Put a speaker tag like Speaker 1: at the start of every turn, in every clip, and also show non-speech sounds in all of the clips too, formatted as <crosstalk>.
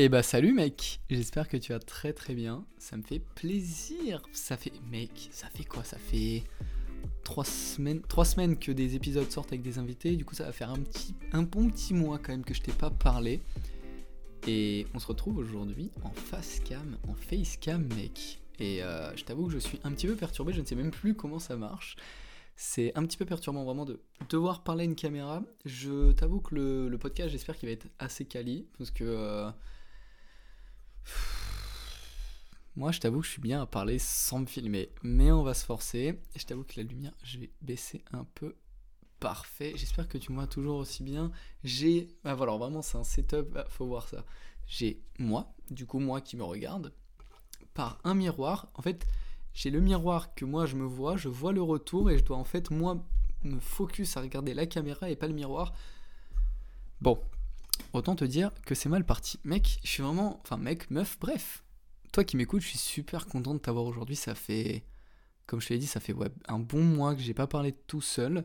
Speaker 1: Eh bah salut mec, j'espère que tu vas très très bien, ça me fait plaisir. Ça fait mec, ça fait quoi? Ça fait trois semaines, trois semaines que des épisodes sortent avec des invités, du coup ça va faire un petit un bon petit mois quand même que je t'ai pas parlé. Et on se retrouve aujourd'hui en face cam, en face cam mec. Et euh, je t'avoue que je suis un petit peu perturbé, je ne sais même plus comment ça marche. C'est un petit peu perturbant vraiment de devoir parler à une caméra. Je t'avoue que le, podcast, j'espère qu'il va être assez quali. Parce que. Euh, moi, je t'avoue que je suis bien à parler sans me filmer. Mais on va se forcer. Et je t'avoue que la lumière, je vais baisser un peu. Parfait. J'espère que tu me vois toujours aussi bien. J'ai. Ah voilà, vraiment, c'est un setup. Ah, faut voir ça. J'ai moi, du coup, moi qui me regarde, par un miroir. En fait, j'ai le miroir que moi je me vois, je vois le retour et je dois en fait moi me focus à regarder la caméra et pas le miroir. Bon, autant te dire que c'est mal parti. Mec, je suis vraiment... Enfin mec, meuf, bref. Toi qui m'écoutes, je suis super content de t'avoir aujourd'hui. Ça fait... Comme je te l'ai dit, ça fait un bon mois que j'ai pas parlé tout seul.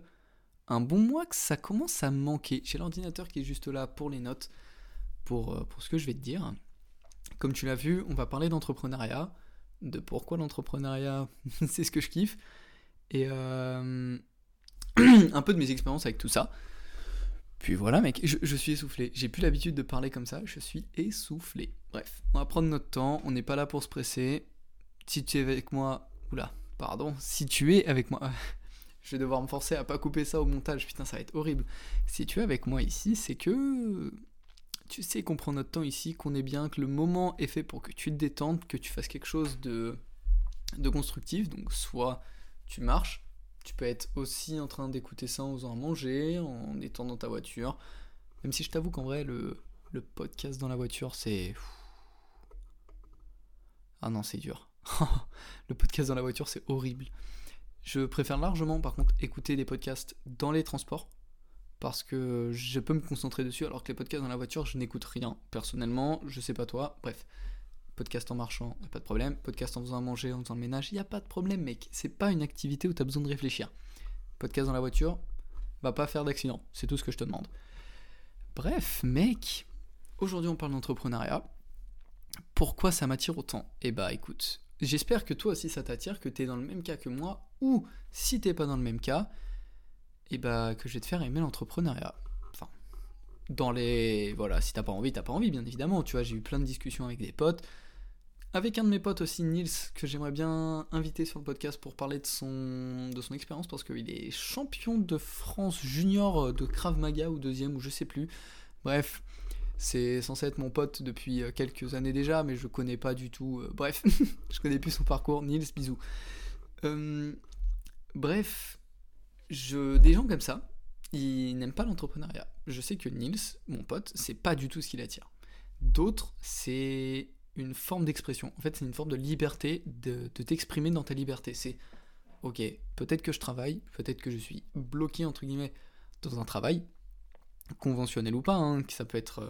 Speaker 1: Un bon mois que ça commence à manquer. J'ai l'ordinateur qui est juste là pour les notes, pour, euh, pour ce que je vais te dire. Comme tu l'as vu, on va parler d'entrepreneuriat de pourquoi l'entrepreneuriat, <laughs> c'est ce que je kiffe, et euh, <clears throat> un peu de mes expériences avec tout ça. Puis voilà, mec, je, suis essoufflé. J'ai plus l'habitude de parler comme ça, je suis essoufflé. Bref, on va prendre notre temps, on n'est pas là pour se presser. Si tu es avec moi, oula, pardon, si tu es avec moi, <laughs> je vais devoir me forcer à pas couper ça au montage, putain, ça va être horrible. Si tu es avec moi ici, c'est que tu sais qu'on prend notre temps ici, qu'on est bien, que le moment est fait pour que tu te détendes, que tu fasses quelque chose de, de constructif. Donc soit tu marches, tu peux être aussi en train d'écouter ça en faisant manger, en étant dans ta voiture. Même si je t'avoue qu'en vrai, le, le podcast dans la voiture, c'est... Ah non, c'est dur. <laughs> le podcast dans la voiture, c'est horrible. Je préfère largement, par contre, écouter des podcasts dans les transports parce que je peux me concentrer dessus alors que les podcasts dans la voiture, je n'écoute rien. Personnellement, je sais pas toi, bref. Podcast en marchant, y a pas de problème. Podcast en faisant à manger, en faisant le ménage, y a pas de problème, mec. C'est pas une activité où tu as besoin de réfléchir. Podcast dans la voiture, va pas faire d'accident. C'est tout ce que je te demande. Bref, mec, aujourd'hui on parle d'entrepreneuriat. Pourquoi ça m'attire autant? Eh bah écoute, j'espère que toi aussi ça t'attire, que tu es dans le même cas que moi, ou si t'es pas dans le même cas, et bah que je vais te faire aimer l'entrepreneuriat. Dans les. Voilà, si t'as pas envie, t'as pas envie, bien évidemment. Tu vois, j'ai eu plein de discussions avec des potes. Avec un de mes potes aussi, Nils, que j'aimerais bien inviter sur le podcast pour parler de son, de son expérience, parce qu'il est champion de France junior de Krav Maga ou deuxième, ou je sais plus. Bref, c'est censé être mon pote depuis euh, quelques années déjà, mais je connais pas du tout. Euh, bref, <laughs> je connais plus son parcours. Nils, bisous. Euh, bref, des gens comme ça, ils n'aiment pas l'entrepreneuriat. Je sais que Nils, mon pote, c'est pas du tout ce qui l'attire. D'autres, c'est une forme d'expression. En fait, c'est une forme de liberté, de, t'exprimer dans ta liberté. C'est, ok, peut-être que je travaille, peut-être que je suis bloqué, entre guillemets, dans un travail, conventionnel ou pas, hein, ça peut être euh,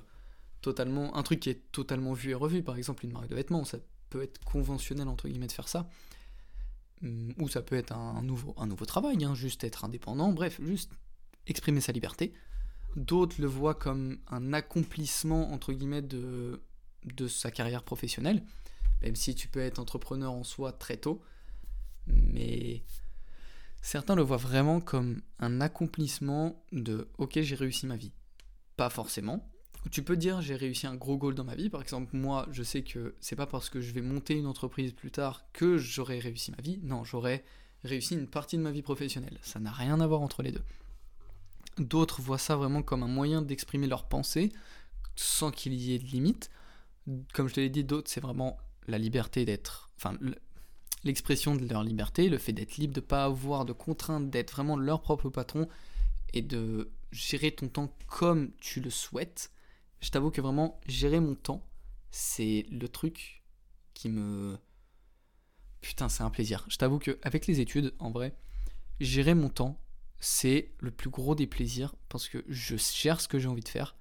Speaker 1: totalement, un truc qui est totalement vu et revu, par exemple une marque de vêtements, ça peut être conventionnel, entre guillemets, de faire ça. Ou ça peut être un nouveau, un nouveau travail, hein, juste être indépendant, bref, juste exprimer sa liberté. D'autres le voient comme un accomplissement, entre guillemets, de, de sa carrière professionnelle, même si tu peux être entrepreneur en soi très tôt, mais certains le voient vraiment comme un accomplissement de ok j'ai réussi ma vie. Pas forcément, tu peux dire j'ai réussi un gros goal dans ma vie. Par exemple, moi, je sais que c'est pas parce que je vais monter une entreprise plus tard que j'aurai réussi ma vie. Non, j'aurai réussi une partie de ma vie professionnelle. Ça n'a rien à voir entre les deux. D'autres voient ça vraiment comme un moyen d'exprimer leurs pensées sans qu'il y ait de limite. Comme je te l'ai dit, d'autres, c'est vraiment la liberté d'être. Enfin, l'expression de leur liberté, le fait d'être libre, de ne pas avoir de contraintes, d'être vraiment leur propre patron et de gérer ton temps comme tu le souhaites je t'avoue que vraiment, gérer mon temps, c'est le truc qui me. Putain, c'est un plaisir. Je t'avoue qu'avec les études, en vrai, gérer mon temps, c'est le plus gros des plaisirs parce que je gère ce que j'ai envie de faire.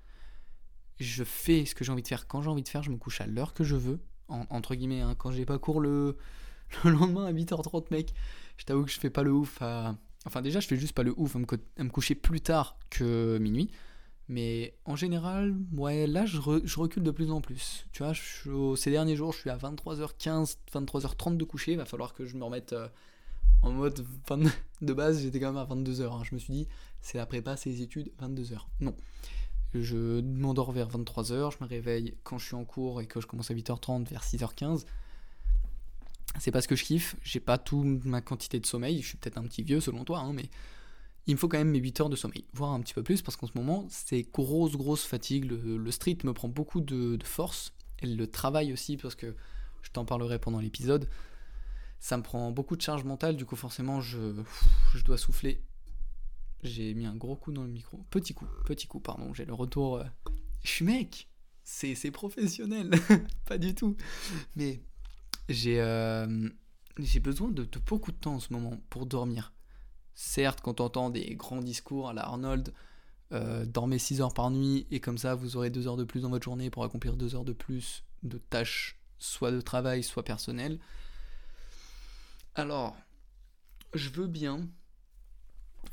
Speaker 1: Je fais ce que j'ai envie de faire quand j'ai envie de faire. Je me couche à l'heure que je veux. entre guillemets, hein, quand j'ai pas cours le, <laughs> le lendemain à 8h30, mec. Je t'avoue que je fais pas le ouf à. Enfin, déjà, je fais juste pas le ouf à me coucher plus tard que minuit. Mais en général, ouais, là, je, recule de plus en plus. Tu vois, ces derniers jours, je suis à 23h15, 23h30 de coucher. Il va falloir que je me remette euh, en mode. <laughs> de base, j'étais quand même à 22h. Hein. Je me suis dit, c'est la prépa, c'est les études, 22h. Non. Je m'endors vers 23h, je me réveille quand je suis en cours et que je commence à 8h30 vers 6h15. C'est parce que je kiffe, j'ai pas toute ma quantité de sommeil, je suis peut-être un petit vieux selon toi, hein, mais il me faut quand même mes 8 heures de sommeil, voire un petit peu plus, parce qu'en ce moment, c'est grosse, grosse fatigue. Le, street me prend beaucoup de, force, et le travail aussi, parce que je t'en parlerai pendant l'épisode. Ça me prend beaucoup de charge mentale, du coup, forcément, je, je dois souffler. J'ai mis un gros coup dans le micro. Petit coup, petit coup, pardon, j'ai le retour. Euh, je suis mec, c'est professionnel, <laughs> pas du tout. Mais j'ai euh, besoin de, de beaucoup de temps en ce moment pour dormir Certes, quand on entend des grands discours à la Arnold, euh, dormez 6 heures par nuit et comme ça vous aurez 2 heures de plus dans votre journée pour accomplir 2 heures de plus de tâches, soit de travail, soit personnelles. Alors, je veux bien.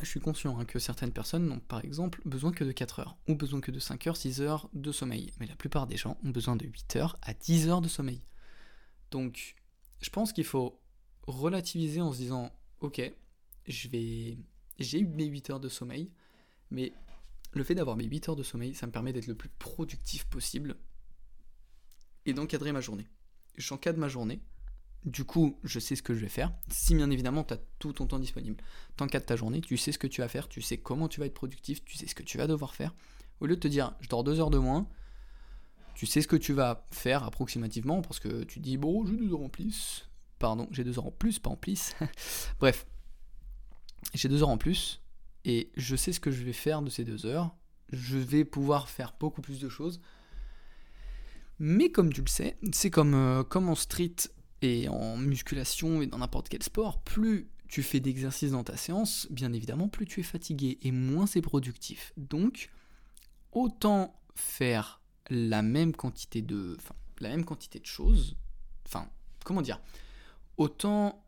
Speaker 1: Je suis conscient hein, que certaines personnes n'ont par exemple besoin que de 4 heures, ou besoin que de 5 heures, 6 heures de sommeil. Mais la plupart des gens ont besoin de 8 heures à 10 heures de sommeil. Donc, je pense qu'il faut relativiser en se disant, ok, je vais. J'ai eu mes 8 heures de sommeil, mais le fait d'avoir mes 8 heures de sommeil, ça me permet d'être le plus productif possible et d'encadrer ma journée. J'encadre ma journée, du coup, je sais ce que je vais faire. Si bien évidemment, tu as tout ton temps disponible. T'encadres ta journée, tu sais ce que tu vas faire, tu sais comment tu vas être productif, tu sais ce que tu vas devoir faire. Au lieu de te dire, je dors 2 heures de moins, tu sais ce que tu vas faire approximativement parce que tu dis, bon, j'ai 2 heures en plus. Pardon, j'ai 2 heures en plus, pas en plus. <laughs> Bref, j'ai deux heures en plus et je sais ce que je vais faire de ces deux heures. Je vais pouvoir faire beaucoup plus de choses. Mais comme tu le sais, c'est comme, euh, comme en street et en musculation et dans n'importe quel sport, plus tu fais d'exercices dans ta séance, bien évidemment, plus tu es fatigué et moins c'est productif. Donc, autant faire la même quantité de, la même quantité de choses, enfin, comment dire, autant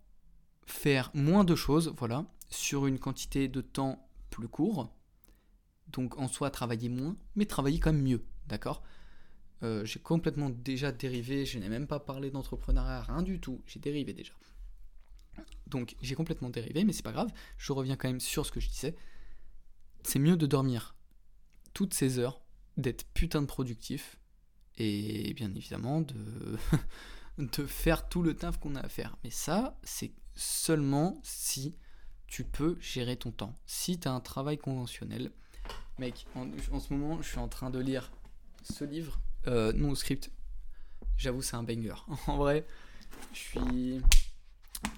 Speaker 1: faire moins de choses, voilà, sur une quantité de temps plus court. Donc en soi, travailler moins, mais travailler quand même mieux, d'accord? Euh, J'ai complètement déjà dérivé, je n'ai même pas parlé d'entrepreneuriat, rien du tout, j'ai dérivé déjà. Donc j'ai complètement dérivé, mais c'est pas grave, je reviens quand même sur ce que je disais. C'est mieux de dormir toutes ces heures, d'être putain de productif, et bien évidemment de, <laughs> de faire tout le taf qu'on a à faire. Mais ça, c'est seulement si tu peux gérer ton temps. Si tu as un travail conventionnel, mec, en, ce moment, je suis en train de lire ce livre, euh, non script. J'avoue, c'est un banger. <laughs> en vrai, je suis.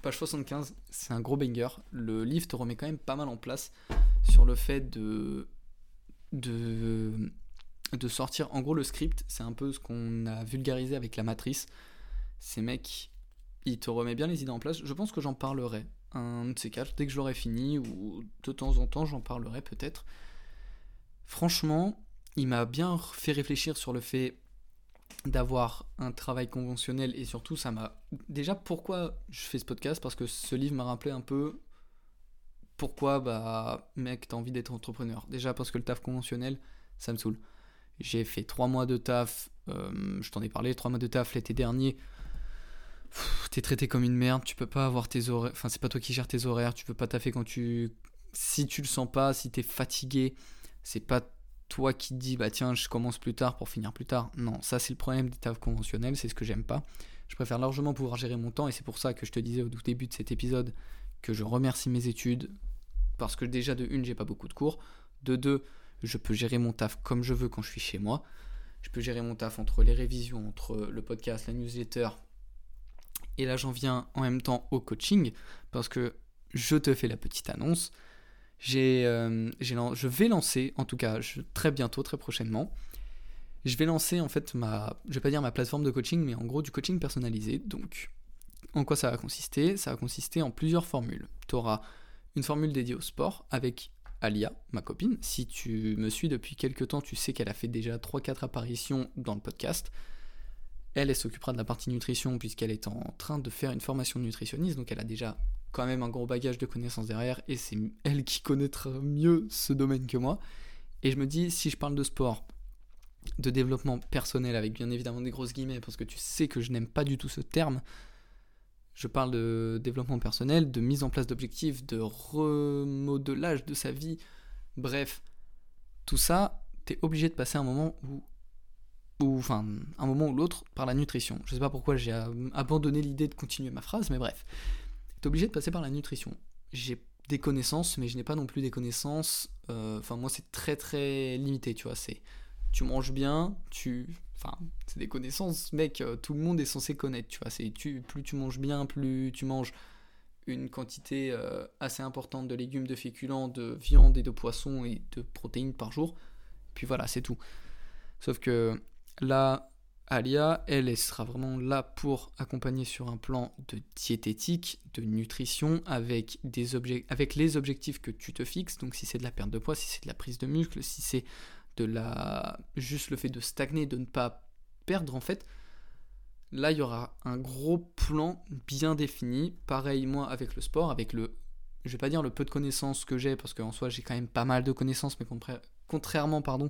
Speaker 1: Page 75, c'est un gros banger. Le livre te remet quand même pas mal en place sur le fait de. de. de sortir. En gros, le script, c'est un peu ce qu'on a vulgarisé avec la matrice. Ces mecs, il te remet bien les idées en place. Je pense que j'en parlerai un de ces quatre, dès que je fini, ou de temps en temps j'en parlerai peut-être. Franchement, il m'a bien fait réfléchir sur le fait d'avoir un travail conventionnel et surtout ça m'a déjà pourquoi je fais ce podcast? Parce que ce livre m'a rappelé un peu pourquoi bah mec t'as envie d'être entrepreneur. Déjà parce que le taf conventionnel ça me saoule. J'ai fait trois mois de taf euh, je t'en ai parlé trois mois de taf l'été dernier. T'es traité comme une merde, tu peux pas avoir tes horaires, enfin c'est pas toi qui gères tes horaires, tu peux pas taffer quand tu... Si tu le sens pas, si t'es fatigué, c'est pas toi qui dis bah tiens je commence plus tard pour finir plus tard. Non, ça c'est le problème des tafs conventionnels, c'est ce que j'aime pas. Je préfère largement pouvoir gérer mon temps et c'est pour ça que je te disais au tout début de cet épisode que je remercie mes études parce que déjà de une j'ai pas beaucoup de cours, de deux je peux gérer mon taf comme je veux quand je suis chez moi. Je peux gérer mon taf entre les révisions, entre le podcast, la newsletter, et là, j'en viens en même temps au coaching, parce que je te fais la petite annonce. J'ai, euh, je vais lancer, en tout cas très bientôt, très prochainement, je vais lancer en fait ma, je vais pas dire ma plateforme de coaching, mais en gros du coaching personnalisé. Donc, en quoi ça va consister Ça va consister en plusieurs formules. Tu auras une formule dédiée au sport avec Alia, ma copine. Si tu me suis depuis quelques temps, tu sais qu'elle a fait déjà 3-4 apparitions dans le podcast. Elle, elle s'occupera de la partie nutrition puisqu'elle est en train de faire une formation nutritionniste, donc elle a déjà quand même un gros bagage de connaissances derrière et c'est elle qui connaîtra mieux ce domaine que moi. Et je me dis, si je parle de sport, de développement personnel, avec bien évidemment des grosses guillemets, parce que tu sais que je n'aime pas du tout ce terme, je parle de développement personnel, de mise en place d'objectifs, de remodelage de sa vie, bref, tout ça, tu es obligé de passer un moment où ou enfin un moment ou l'autre par la nutrition. Je sais pas pourquoi j'ai abandonné l'idée de continuer ma phrase, mais bref. Obligé de passer par la nutrition. J'ai des connaissances, mais je n'ai pas non plus des connaissances. Euh, enfin, moi, c'est très très limité, tu vois. C'est tu manges bien, tu. Enfin, c'est des connaissances, mec, euh, tout le monde est censé connaître, tu vois. C'est tu, plus tu manges bien, plus tu manges une quantité euh, assez importante de légumes, de féculents, de viande et de poissons et de protéines par jour. Puis voilà, c'est tout. Sauf que là, Alia, elle, elle sera vraiment là pour accompagner sur un plan de diététique, de nutrition, avec, avec les objectifs que tu te fixes. Donc si c'est de la perte de poids, si c'est de la prise de muscle, si c'est de la juste le fait de stagner, de ne pas perdre en fait. Là, il y aura un gros plan bien défini. Pareil, moi, avec le sport, avec le. Je vais pas dire le peu de connaissances que j'ai, parce qu'en soi, j'ai quand même pas mal de connaissances, mais contrairement, pardon,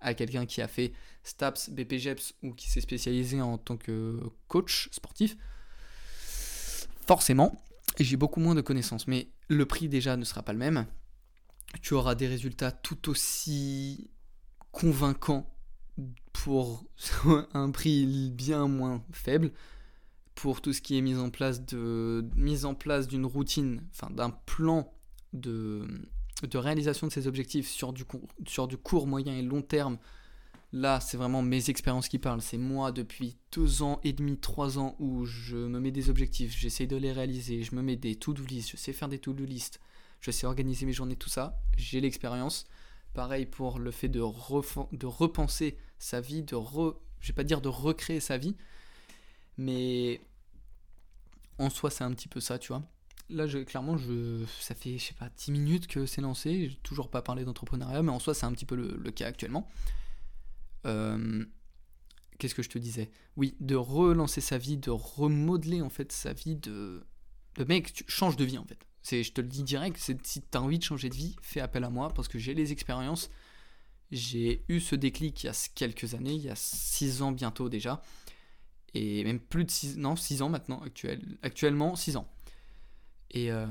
Speaker 1: à quelqu'un qui a fait STAPS, BPGEPS ou qui s'est spécialisé en tant que coach sportif, forcément, j'ai beaucoup moins de connaissances. Mais le prix déjà ne sera pas le même. Tu auras des résultats tout aussi convaincants pour <laughs> un prix bien moins faible pour tout ce qui est mise en place mise en place d'une routine, enfin d'un plan de de réalisation de ces objectifs sur du, sur du court, moyen et long terme, là, c'est vraiment mes expériences qui parlent. C'est moi depuis deux ans et demi, trois ans où je me mets des objectifs, j'essaie de les réaliser, je me mets des to-do list, je sais faire des to-do list, je sais organiser mes journées, tout ça. J'ai l'expérience. Pareil pour le fait de, de repenser sa vie, de re, je vais pas dire de recréer sa vie, mais en soi, c'est un petit peu ça, tu vois là, clairement, ça fait, je sais pas, 10 minutes que c'est lancé. J'ai toujours pas parlé d'entrepreneuriat, mais en soi, c'est un petit peu le, cas actuellement. Euh, qu'est-ce que je te disais? Oui, de relancer sa vie, de remodeler en fait sa vie, de, de mec, tu changes de vie en fait. Je te le dis direct, si tu as envie de changer de vie, fais appel à moi parce que j'ai les expériences. J'ai eu ce déclic il y a quelques années, il y a 6 ans bientôt déjà. Et même plus de 6 non, 6 ans maintenant, actuel, actuellement 6 ans. Et euh,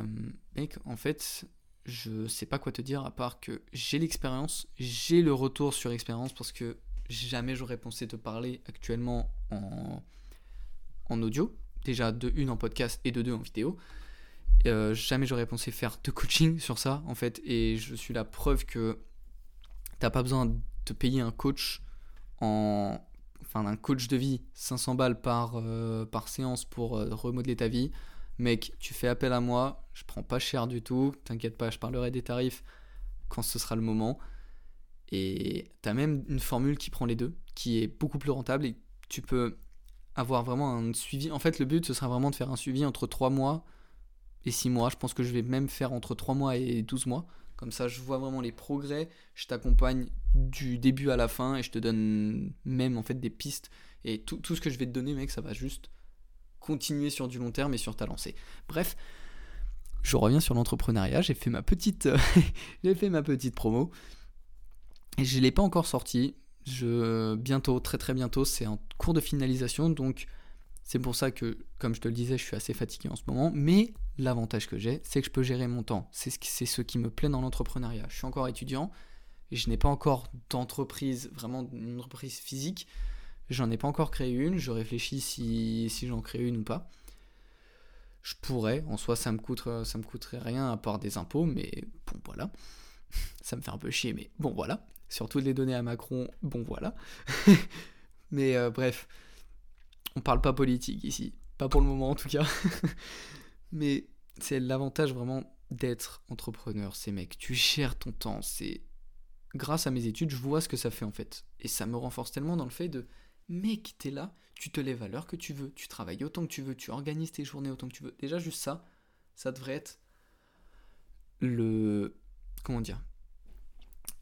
Speaker 1: mec, en fait, je sais pas quoi te dire à part que j'ai l'expérience, j'ai le retour sur expérience parce que jamais j'aurais pensé te parler actuellement en, en audio, déjà de une en podcast et de deux en vidéo. Euh, jamais j'aurais pensé faire de coaching sur ça en fait, et je suis la preuve que t'as pas besoin de payer un coach en enfin un coach de vie 500 balles par, euh, par séance pour remodeler ta vie mec, tu fais appel à moi, je prends pas cher du tout, t'inquiète pas, je parlerai des tarifs quand ce sera le moment. Et tu as même une formule qui prend les deux, qui est beaucoup plus rentable et tu peux avoir vraiment un suivi. En fait, le but, ce sera vraiment de faire un suivi entre 3 mois et 6 mois. Je pense que je vais même faire entre 3 mois et 12 mois. Comme ça, je vois vraiment les progrès, je t'accompagne du début à la fin et je te donne même en fait des pistes. Et tout, tout ce que je vais te donner, mec, ça va juste continuer sur du long terme et sur ta lancée. Bref, je reviens sur l'entrepreneuriat, j'ai fait ma petite <laughs> petite promo je l'ai pas encore sorti. Je bientôt, très très bientôt, c'est en cours de finalisation donc c'est pour ça que comme je te le disais, je suis assez fatigué en ce moment, mais l'avantage que j'ai, c'est que je peux gérer mon temps. C'est ce, qui, me plaît dans l'entrepreneuriat. Je suis encore étudiant je n'ai pas encore d'entreprise, vraiment une entreprise physique. J'en ai pas encore créé une, je réfléchis si, si j'en crée une ou pas. Je pourrais, en soi ça me, me coûterait rien à part des impôts, mais bon voilà. <laughs> ça me fait un peu chier, mais bon voilà. Surtout de les donner à Macron, bon voilà. <laughs> mais euh, bref, on parle pas politique ici, pas pour le moment en tout cas. <laughs> mais c'est l'avantage vraiment d'être entrepreneur, c'est mec, tu gères ton temps, c'est grâce à mes études, je vois ce que ça fait en fait. Et ça me renforce tellement dans le fait de mec, t'es là, tu te lèves à l'heure que tu veux, tu travailles autant que tu veux, tu organises tes journées autant que tu veux. Déjà, juste ça, ça devrait être le. Comment dire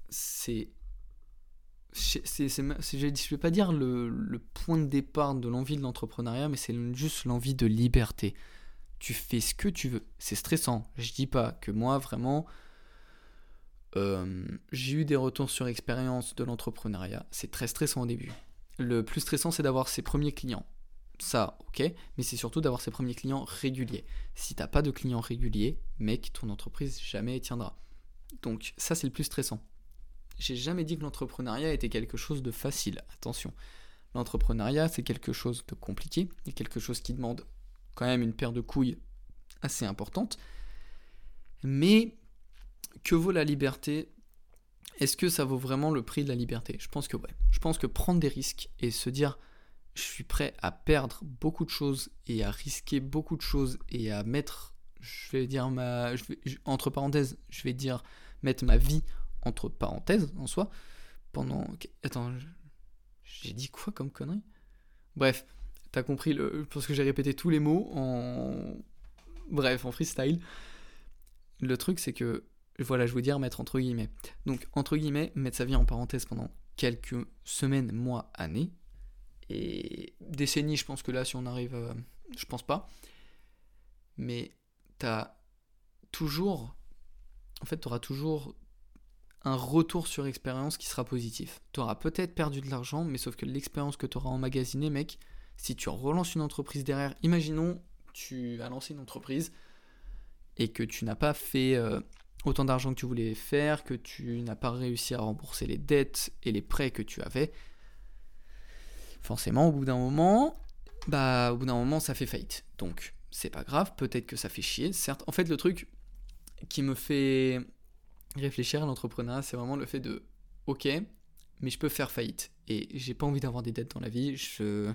Speaker 1: C'est. Je ne vais pas dire le, le, point de départ de l'envie de l'entrepreneuriat, mais c'est juste l'envie de liberté. Tu fais ce que tu veux. C'est stressant. Je dis pas que moi, vraiment, euh, j'ai eu des retours sur expérience de l'entrepreneuriat. C'est très stressant au début. Le plus stressant, c'est d'avoir ses premiers clients. Ça, ok, mais c'est surtout d'avoir ses premiers clients réguliers. Si t'as pas de clients réguliers, mec, ton entreprise jamais tiendra. Donc ça, c'est le plus stressant. J'ai jamais dit que l'entrepreneuriat était quelque chose de facile. Attention, l'entrepreneuriat, c'est quelque chose de compliqué et quelque chose qui demande quand même une paire de couilles assez importante. Mais que vaut la liberté Est-ce que ça vaut vraiment le prix de la liberté? Je pense que ouais. Je pense que prendre des risques et se dire je suis prêt à perdre beaucoup de choses et à risquer beaucoup de choses et à mettre, je vais dire ma, entre parenthèses, je vais dire mettre ma vie entre parenthèses en soi pendant. Attends, j'ai dit quoi comme connerie? Bref, t'as compris le, parce que j'ai répété tous les mots en, bref, en freestyle. Le truc c'est que voilà, je veux dire mettre entre guillemets. Donc, entre guillemets, mettre sa vie en parenthèse pendant quelques semaines, mois, années. Et décennies, je pense que là, si on arrive. Euh, je pense pas. Mais t'as toujours. En fait, t'auras toujours un retour sur expérience qui sera positif. T'auras peut-être perdu de l'argent, mais sauf que l'expérience que t'auras emmagasinée, mec, si tu relances une entreprise derrière, imaginons, tu as lancé une entreprise et que tu n'as pas fait. Euh, autant d'argent que tu voulais faire, que tu n'as pas réussi à rembourser les dettes et les prêts que tu avais, forcément, au bout d'un moment, bah, au bout d'un moment, ça fait faillite. Donc, c'est pas grave, peut-être que ça fait chier, certes. En fait, le truc qui me fait réfléchir à l'entrepreneuriat, c'est vraiment le fait de, ok, mais je peux faire faillite. Et j'ai pas envie d'avoir des dettes dans la vie. Je...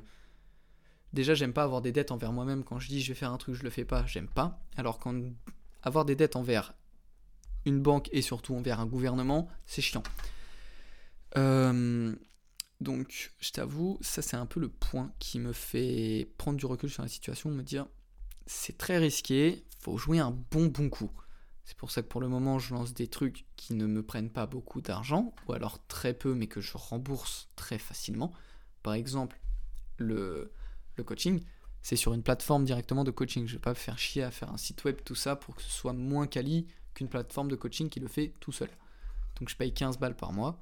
Speaker 1: Déjà, j'aime pas avoir des dettes envers moi-même. Quand je dis je vais faire un truc, je le fais pas, j'aime pas. Alors, quand avoir des dettes envers une banque et surtout envers un gouvernement, c'est chiant. Euh, donc, je t'avoue, ça c'est un peu le point qui me fait prendre du recul sur la situation, me dire c'est très risqué, faut jouer un bon bon coup. C'est pour ça que pour le moment, je lance des trucs qui ne me prennent pas beaucoup d'argent, ou alors très peu, mais que je rembourse très facilement. Par exemple, le, le coaching, c'est sur une plateforme directement de coaching. Je ne vais pas faire chier à faire un site web, tout ça, pour que ce soit moins quali qu'une plateforme de coaching qui le fait tout seul. Donc je paye 15 balles par mois.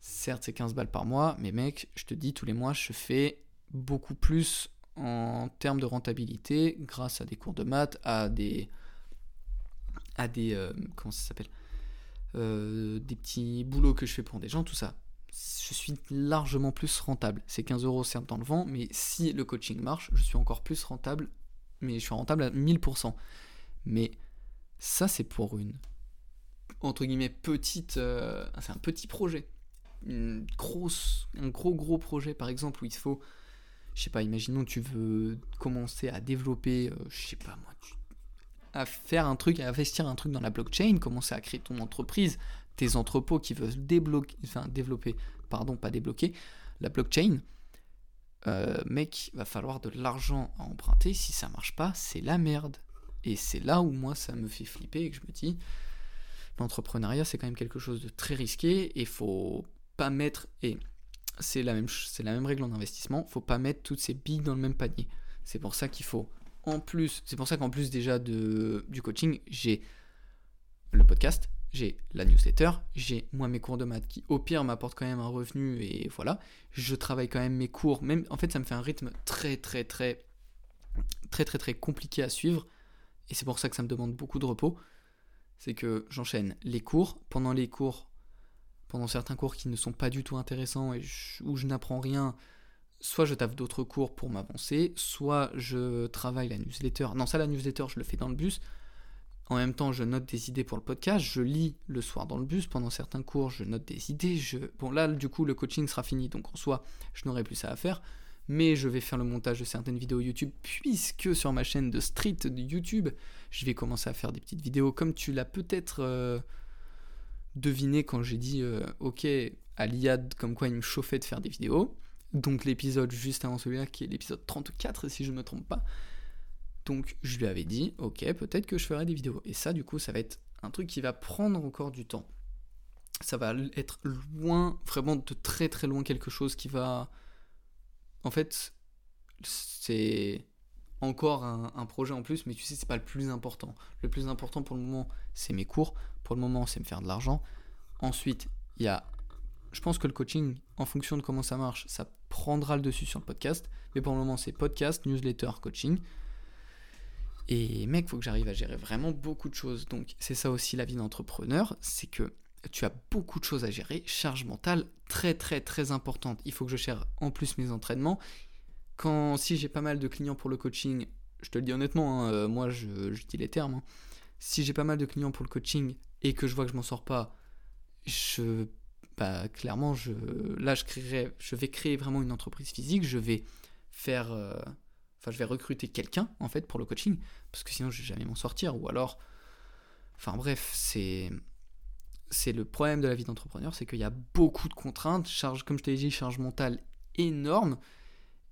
Speaker 1: Certes, c'est 15 balles par mois, mais mec, je te dis, tous les mois, je fais beaucoup plus en termes de rentabilité grâce à des cours de maths, à des. à des. Euh, comment ça s'appelle? Euh, Des petits boulots que je fais pour des gens, tout ça. Je suis largement plus rentable. C'est 15 euros certes dans le vent, mais si le coaching marche, je suis encore plus rentable. Mais je suis rentable à 1000%. Mais ça, c'est pour une entre guillemets petite, euh, c'est un petit projet, une grosse, un gros gros projet par exemple où il faut, je sais pas, imaginons tu veux commencer à développer, euh, je sais pas moi, à faire un truc, à investir un truc dans la blockchain, commencer à créer ton entreprise, tes entrepôts qui veulent débloquer, enfin développer, pardon, pas débloquer la blockchain. Euh, mec, va falloir de l'argent à emprunter. Si ça marche pas, c'est la merde. Et c'est là où moi ça me fait flipper et que je me dis, l'entrepreneuriat c'est quand même quelque chose de très risqué et faut pas mettre, et c'est la même, c'est la même règle en investissement, faut pas mettre toutes ces billes dans le même panier. C'est pour ça qu'il faut, en plus, c'est pour ça qu'en plus déjà de, du coaching, j'ai le podcast, j'ai la newsletter, j'ai moi mes cours de maths qui au pire m'apportent quand même un revenu et voilà, je travaille quand même mes cours, même en fait ça me fait un rythme très très très très très très compliqué à suivre et c'est pour ça que ça me demande beaucoup de repos, c'est que j'enchaîne les cours, pendant les cours, pendant certains cours qui ne sont pas du tout intéressants et où je n'apprends rien, soit je taffe d'autres cours pour m'avancer, soit je travaille la newsletter. Non, ça la newsletter, je le fais dans le bus. En même temps, je note des idées pour le podcast, je lis le soir dans le bus, pendant certains cours, je note des idées. Bon, là, du coup, le coaching sera fini, donc en soi, je n'aurai plus ça à faire mais je vais faire le montage de certaines vidéos YouTube puisque sur ma chaîne de street YouTube, je vais commencer à faire des petites vidéos comme tu l'as peut-être euh, deviné quand j'ai dit euh, ok à l'IAD comme quoi il me chauffait de faire des vidéos. Donc l'épisode juste avant celui-là qui est l'épisode 34 si je ne me trompe pas. Donc je lui avais dit ok peut-être que je ferai des vidéos. Et ça du coup ça va être un truc qui va prendre encore du temps. Ça va être loin, vraiment de très très loin quelque chose qui va en fait, c'est encore un, projet en plus, mais tu sais, c'est pas le plus important. Le plus important pour le moment, c'est mes cours. Pour le moment, c'est me faire de l'argent. Ensuite, il y a. Je pense que le coaching, en fonction de comment ça marche, ça prendra le dessus sur le podcast. Mais pour le moment, c'est podcast, newsletter, coaching. Et mec, faut que j'arrive à gérer vraiment beaucoup de choses. Donc, c'est ça aussi la vie d'entrepreneur, c'est que tu as beaucoup de choses à gérer, charge mentale très très très importante. Il faut que je gère en plus mes entraînements. Quand si j'ai pas mal de clients pour le coaching, je te le dis honnêtement, hein, euh, moi je, dis les termes. Hein. Si j'ai pas mal de clients pour le coaching et que je vois que je m'en sors pas, je bah, clairement je là je créerai, je vais créer vraiment une entreprise physique, je vais faire euh, enfin je vais recruter quelqu'un en fait pour le coaching parce que sinon je vais jamais m'en sortir ou alors enfin bref, c'est c'est le problème de la vie d'entrepreneur, c'est qu'il y a beaucoup de contraintes, charge, comme je t'ai dit, charge mentale énorme,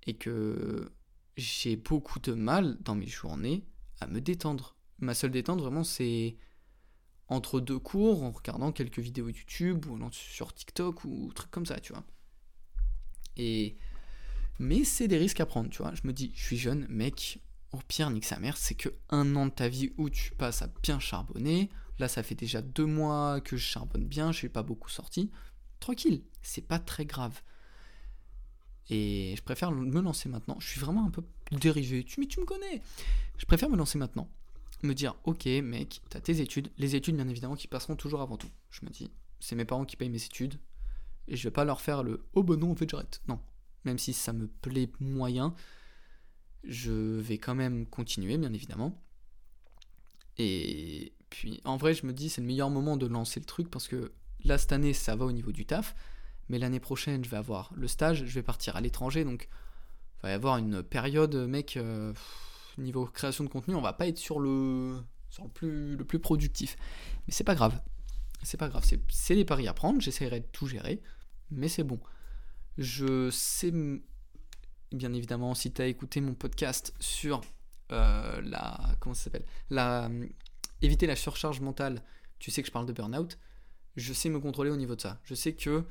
Speaker 1: et que j'ai beaucoup de mal dans mes journées à me détendre. Ma seule détente, vraiment, c'est entre deux cours, en regardant quelques vidéos YouTube, ou sur TikTok, ou trucs comme ça, tu vois. Et... Mais c'est des risques à prendre, tu vois. Je me dis, je suis jeune, mec, au pire, nique sa mère, c'est que un an de ta vie où tu passes à bien charbonner, Là, ça fait déjà deux mois que je charbonne bien, je suis pas beaucoup sorti. Tranquille, c'est pas très grave. Et je préfère me lancer maintenant. Je suis vraiment un peu dérivé. Tu, mais tu me connais. Je préfère me lancer maintenant. Me dire, ok, mec, t'as tes études. Les études, bien évidemment, qui passeront toujours avant tout. Je me dis, c'est mes parents qui payent mes études. Et je vais pas leur faire le oh ben non, en fait, j'arrête. Non. Même si ça me plaît moyen, je vais quand même continuer, bien évidemment. Et puis en vrai, je me dis, c'est le meilleur moment de lancer le truc parce que là, cette année, ça va au niveau du taf. Mais l'année prochaine, je vais avoir le stage, je vais partir à l'étranger. Donc, il va y avoir une période, mec, euh, niveau création de contenu, on va pas être sur le, sur le, plus, le plus productif. Mais c'est pas grave. C'est pas grave. C'est des paris à prendre. J'essaierai de tout gérer. Mais c'est bon. Je sais, bien évidemment, si tu as écouté mon podcast sur euh, la. Comment ça s'appelle? La éviter la surcharge mentale, tu sais que je parle de burn-out, je sais me contrôler au niveau de ça. Je sais que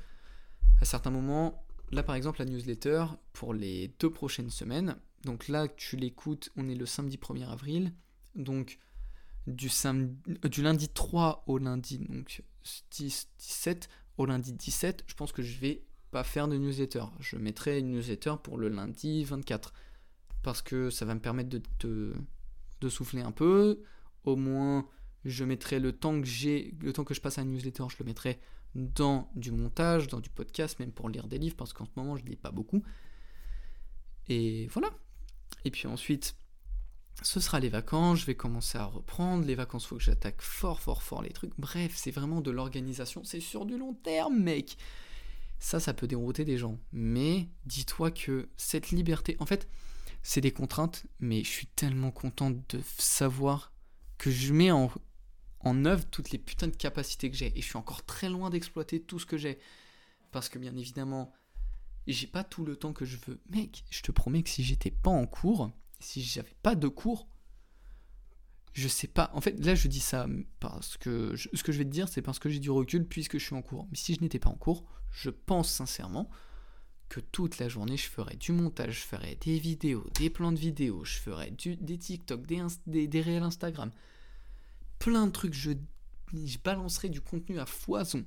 Speaker 1: à certains moments, là par exemple la newsletter pour les deux prochaines semaines, donc là tu l'écoutes, on est le samedi 1er avril, donc du, samedi, euh, du lundi 3 au lundi donc 10, 17 au lundi 17, je pense que je vais pas faire de newsletter. Je mettrai une newsletter pour le lundi 24 parce que ça va me permettre de, de souffler un peu, au moins je mettrai le temps que j'ai, le temps que je passe à un newsletter, je le mettrai dans du montage, dans du podcast, même pour lire des livres, parce qu'en ce moment je ne lis pas beaucoup. Et voilà. Et puis ensuite, ce sera les vacances, je vais commencer à reprendre. Les vacances, il faut que j'attaque fort, fort, fort les trucs. Bref, c'est vraiment de l'organisation, c'est sur du long terme, mec. Ça, ça peut dérouter des gens. Mais dis-toi que cette liberté, en fait, c'est des contraintes, mais je suis tellement content de savoir que je mets en, œuvre toutes les putains de capacités que j'ai. Et je suis encore très loin d'exploiter tout ce que j'ai. Parce que bien évidemment, j'ai pas tout le temps que je veux. Mec, je te promets que si j'étais pas en cours, si j'avais pas de cours, je sais pas. En fait, là, je dis ça parce que ce que je vais te dire, c'est parce que j'ai du recul puisque je suis en cours. Mais si je n'étais pas en cours, je pense sincèrement que toute la journée, je ferais du montage, je ferais des vidéos, des plans de vidéos, je ferais des TikTok, des, des, des réels Instagram, plein de trucs. Je, je balancerai du contenu à foison.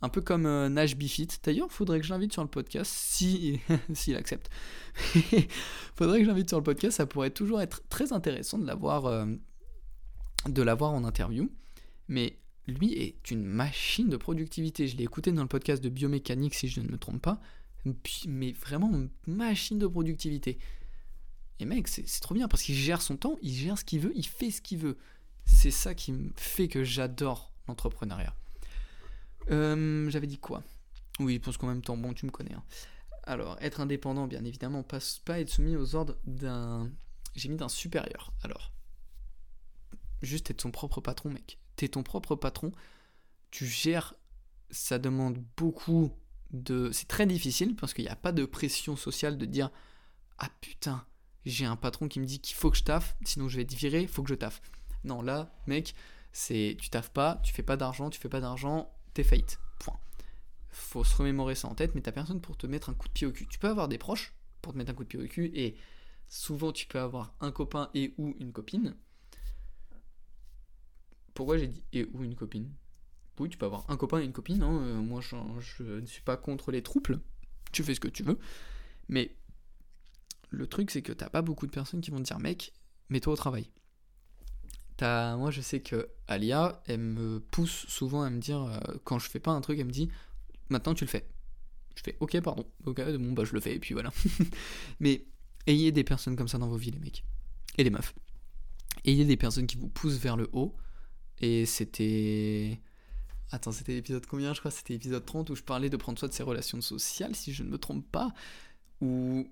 Speaker 1: Un peu comme euh, Nash Bifit. D'ailleurs, faudrait que je l'invite sur le podcast si <laughs> s'il accepte. <laughs> faudrait que je l'invite sur le podcast. Ça pourrait toujours être très intéressant de l'avoir euh, de l'avoir en interview. Mais lui est une machine de productivité. Je l'ai écouté dans le podcast de biomécanique si je ne me trompe pas. Mais vraiment machine de productivité. Et mec, c'est trop bien parce qu'il gère son temps, il gère ce qu'il veut, il fait ce qu'il veut. C'est ça qui fait que j'adore l'entrepreneuriat. Euh, j'avais dit quoi? Oui, parce qu'en même temps, bon, tu me connais. Hein. Alors, être indépendant, bien évidemment, pas, être soumis aux ordres d'un. J'ai mis d'un supérieur. Alors, juste être son propre patron, mec. T'es ton propre patron, tu gères, ça demande beaucoup de. C'est très difficile parce qu'il n'y a pas de pression sociale de dire Ah putain, j'ai un patron qui me dit qu'il faut que je taffe, sinon je vais être viré, il faut que je taffe. Non, là, mec, c'est tu taffes pas, tu fais pas d'argent, tu fais pas d'argent, t'es faillite. Point. Faut se remémorer ça en tête, mais t'as personne pour te mettre un coup de pied au cul. Tu peux avoir des proches pour te mettre un coup de pied au cul et souvent tu peux avoir un copain et ou une copine. Pourquoi j'ai dit et ou une copine? Oui, tu peux avoir un copain et une copine. Hein. Euh, moi, je, je ne suis pas contre les troubles. Tu fais ce que tu veux. Mais le truc, c'est que t'as pas beaucoup de personnes qui vont te dire, mec, mets-toi au travail. As, moi, je sais que Alia, elle me pousse souvent à me dire, euh, quand je fais pas un truc, elle me dit, maintenant tu le fais. Je fais, ok, pardon. Ok, bon, bah je le fais, et puis voilà. <laughs> Mais ayez des personnes comme ça dans vos vies, les mecs. Et les meufs. Ayez des personnes qui vous poussent vers le haut. Et c'était. Attends, c'était l'épisode combien? Je crois c'était l'épisode 30 où je parlais de prendre soin de ses relations sociales, si je ne me trompe pas. Où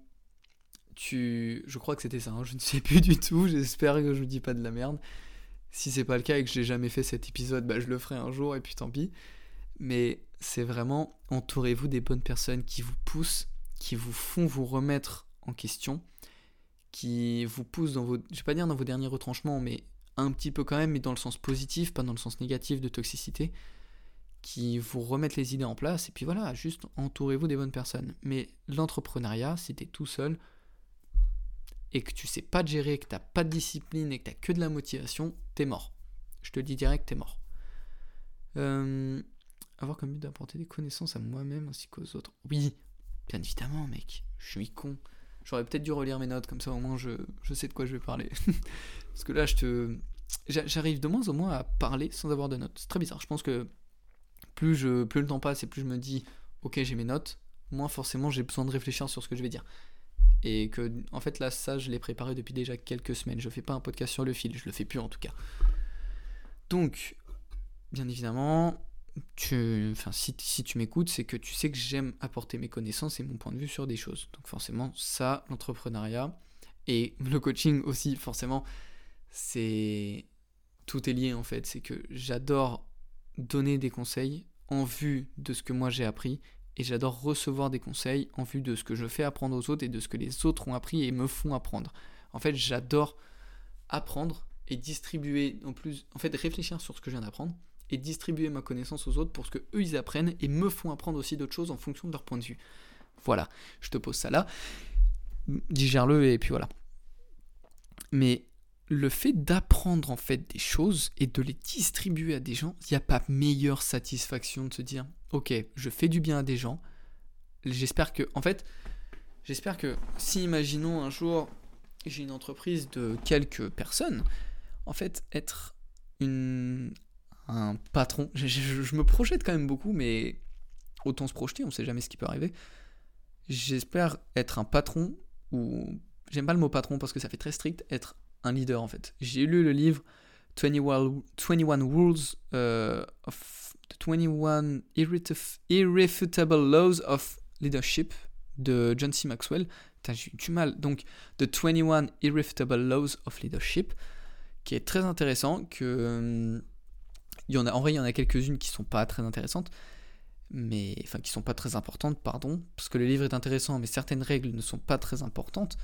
Speaker 1: tu. Je crois que c'était ça, hein, je ne sais plus du tout, j'espère que je vous dis pas de la merde. Si c'est pas le cas et que j'ai jamais fait cet épisode, bah je le ferai un jour et puis tant pis. Mais c'est vraiment entourez-vous des bonnes personnes qui vous poussent, qui vous font vous remettre en question, qui vous poussent dans vos. Je vais pas dire dans vos derniers retranchements, mais un petit peu quand même, mais dans le sens positif, pas dans le sens négatif de toxicité, qui vous remettent les idées en place. Et puis voilà, juste entourez-vous des bonnes personnes. Mais l'entrepreneuriat, si t'es tout seul, et que tu sais pas gérer, que t'as pas de discipline et que t'as que de la motivation, t'es mort. Je te dis direct, t'es mort. Euh, avoir comme but d'apporter des connaissances à moi-même ainsi qu'aux autres. Oui, bien évidemment, mec. Je suis con. J'aurais peut-être dû relire mes notes, comme ça au moins je, sais de quoi je vais parler. <laughs> Parce que là, je te. J'arrive de moins en moins à parler sans avoir de notes. C'est très bizarre. Je pense que plus, je, plus le temps passe et plus je me dis, ok, j'ai mes notes, moins forcément j'ai besoin de réfléchir sur ce que je vais dire. Et que, en fait, là, ça, je l'ai préparé depuis déjà quelques semaines. Je fais pas un podcast sur le fil, je le fais plus en tout cas. Donc, bien évidemment, tu, enfin, si, si tu m'écoutes, c'est que tu sais que j'aime apporter mes connaissances et mon point de vue sur des choses. Donc, forcément, ça, l'entrepreneuriat et le coaching aussi, forcément, c'est. Tout est lié en fait. C'est que j'adore donner des conseils en vue de ce que moi j'ai appris et j'adore recevoir des conseils en vue de ce que je fais apprendre aux autres et de ce que les autres ont appris et me font apprendre. En fait, j'adore apprendre et distribuer, en plus, en fait, réfléchir sur ce que je viens d'apprendre et distribuer ma connaissance aux autres pour ce que eux ils apprennent et me font apprendre aussi d'autres choses en fonction de leur point de vue. Voilà, je te pose ça là, digère-le et puis voilà. Mais le fait d'apprendre en fait des choses et de les distribuer à des gens, il n'y a pas meilleure satisfaction de se dire ok, je fais du bien à des gens. J'espère que, en fait, j'espère que si imaginons un jour j'ai une entreprise de quelques personnes, en fait, être un patron, je, me projette quand même beaucoup, mais autant se projeter, on ne sait jamais ce qui peut arriver. J'espère être un patron, ou j'aime pas le mot patron parce que ça fait très strict, être un leader en fait. J'ai lu le livre 21, 21 Rules uh, of 21 Irrefutable Laws of Leadership de John C. Maxwell. J'ai du mal. Donc, The 21 Irrefutable Laws of Leadership, qui est très intéressant. Que, il y en, a, en vrai, il y en a quelques-unes qui sont pas très intéressantes, mais enfin qui sont pas très importantes, pardon, parce que le livre est intéressant, mais certaines règles ne sont pas très importantes.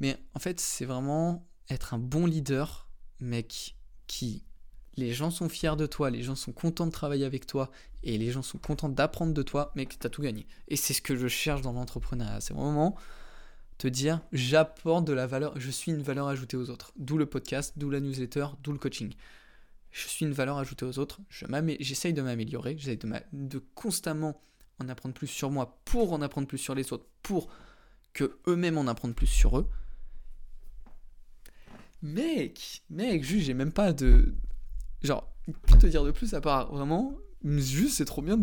Speaker 1: Mais en fait, c'est vraiment être un bon leader, mec, qui les gens sont fiers de toi, les gens sont contents de travailler avec toi et les gens sont contents d'apprendre de toi, mec, t'as tout gagné. Et c'est ce que je cherche dans l'entrepreneuriat. C'est vraiment te dire j'apporte de la valeur, je suis une valeur ajoutée aux autres. D'où le podcast, d'où la newsletter, d'où le coaching. Je suis une valeur ajoutée aux autres, j'essaye de m'améliorer, j'essaye de, de constamment en apprendre plus sur moi pour en apprendre plus sur les autres, pour que eux-mêmes en apprennent plus sur eux. Mec, mec, juste, j'ai même pas de. Genre, que te dire de plus à part vraiment. Juste, c'est trop bien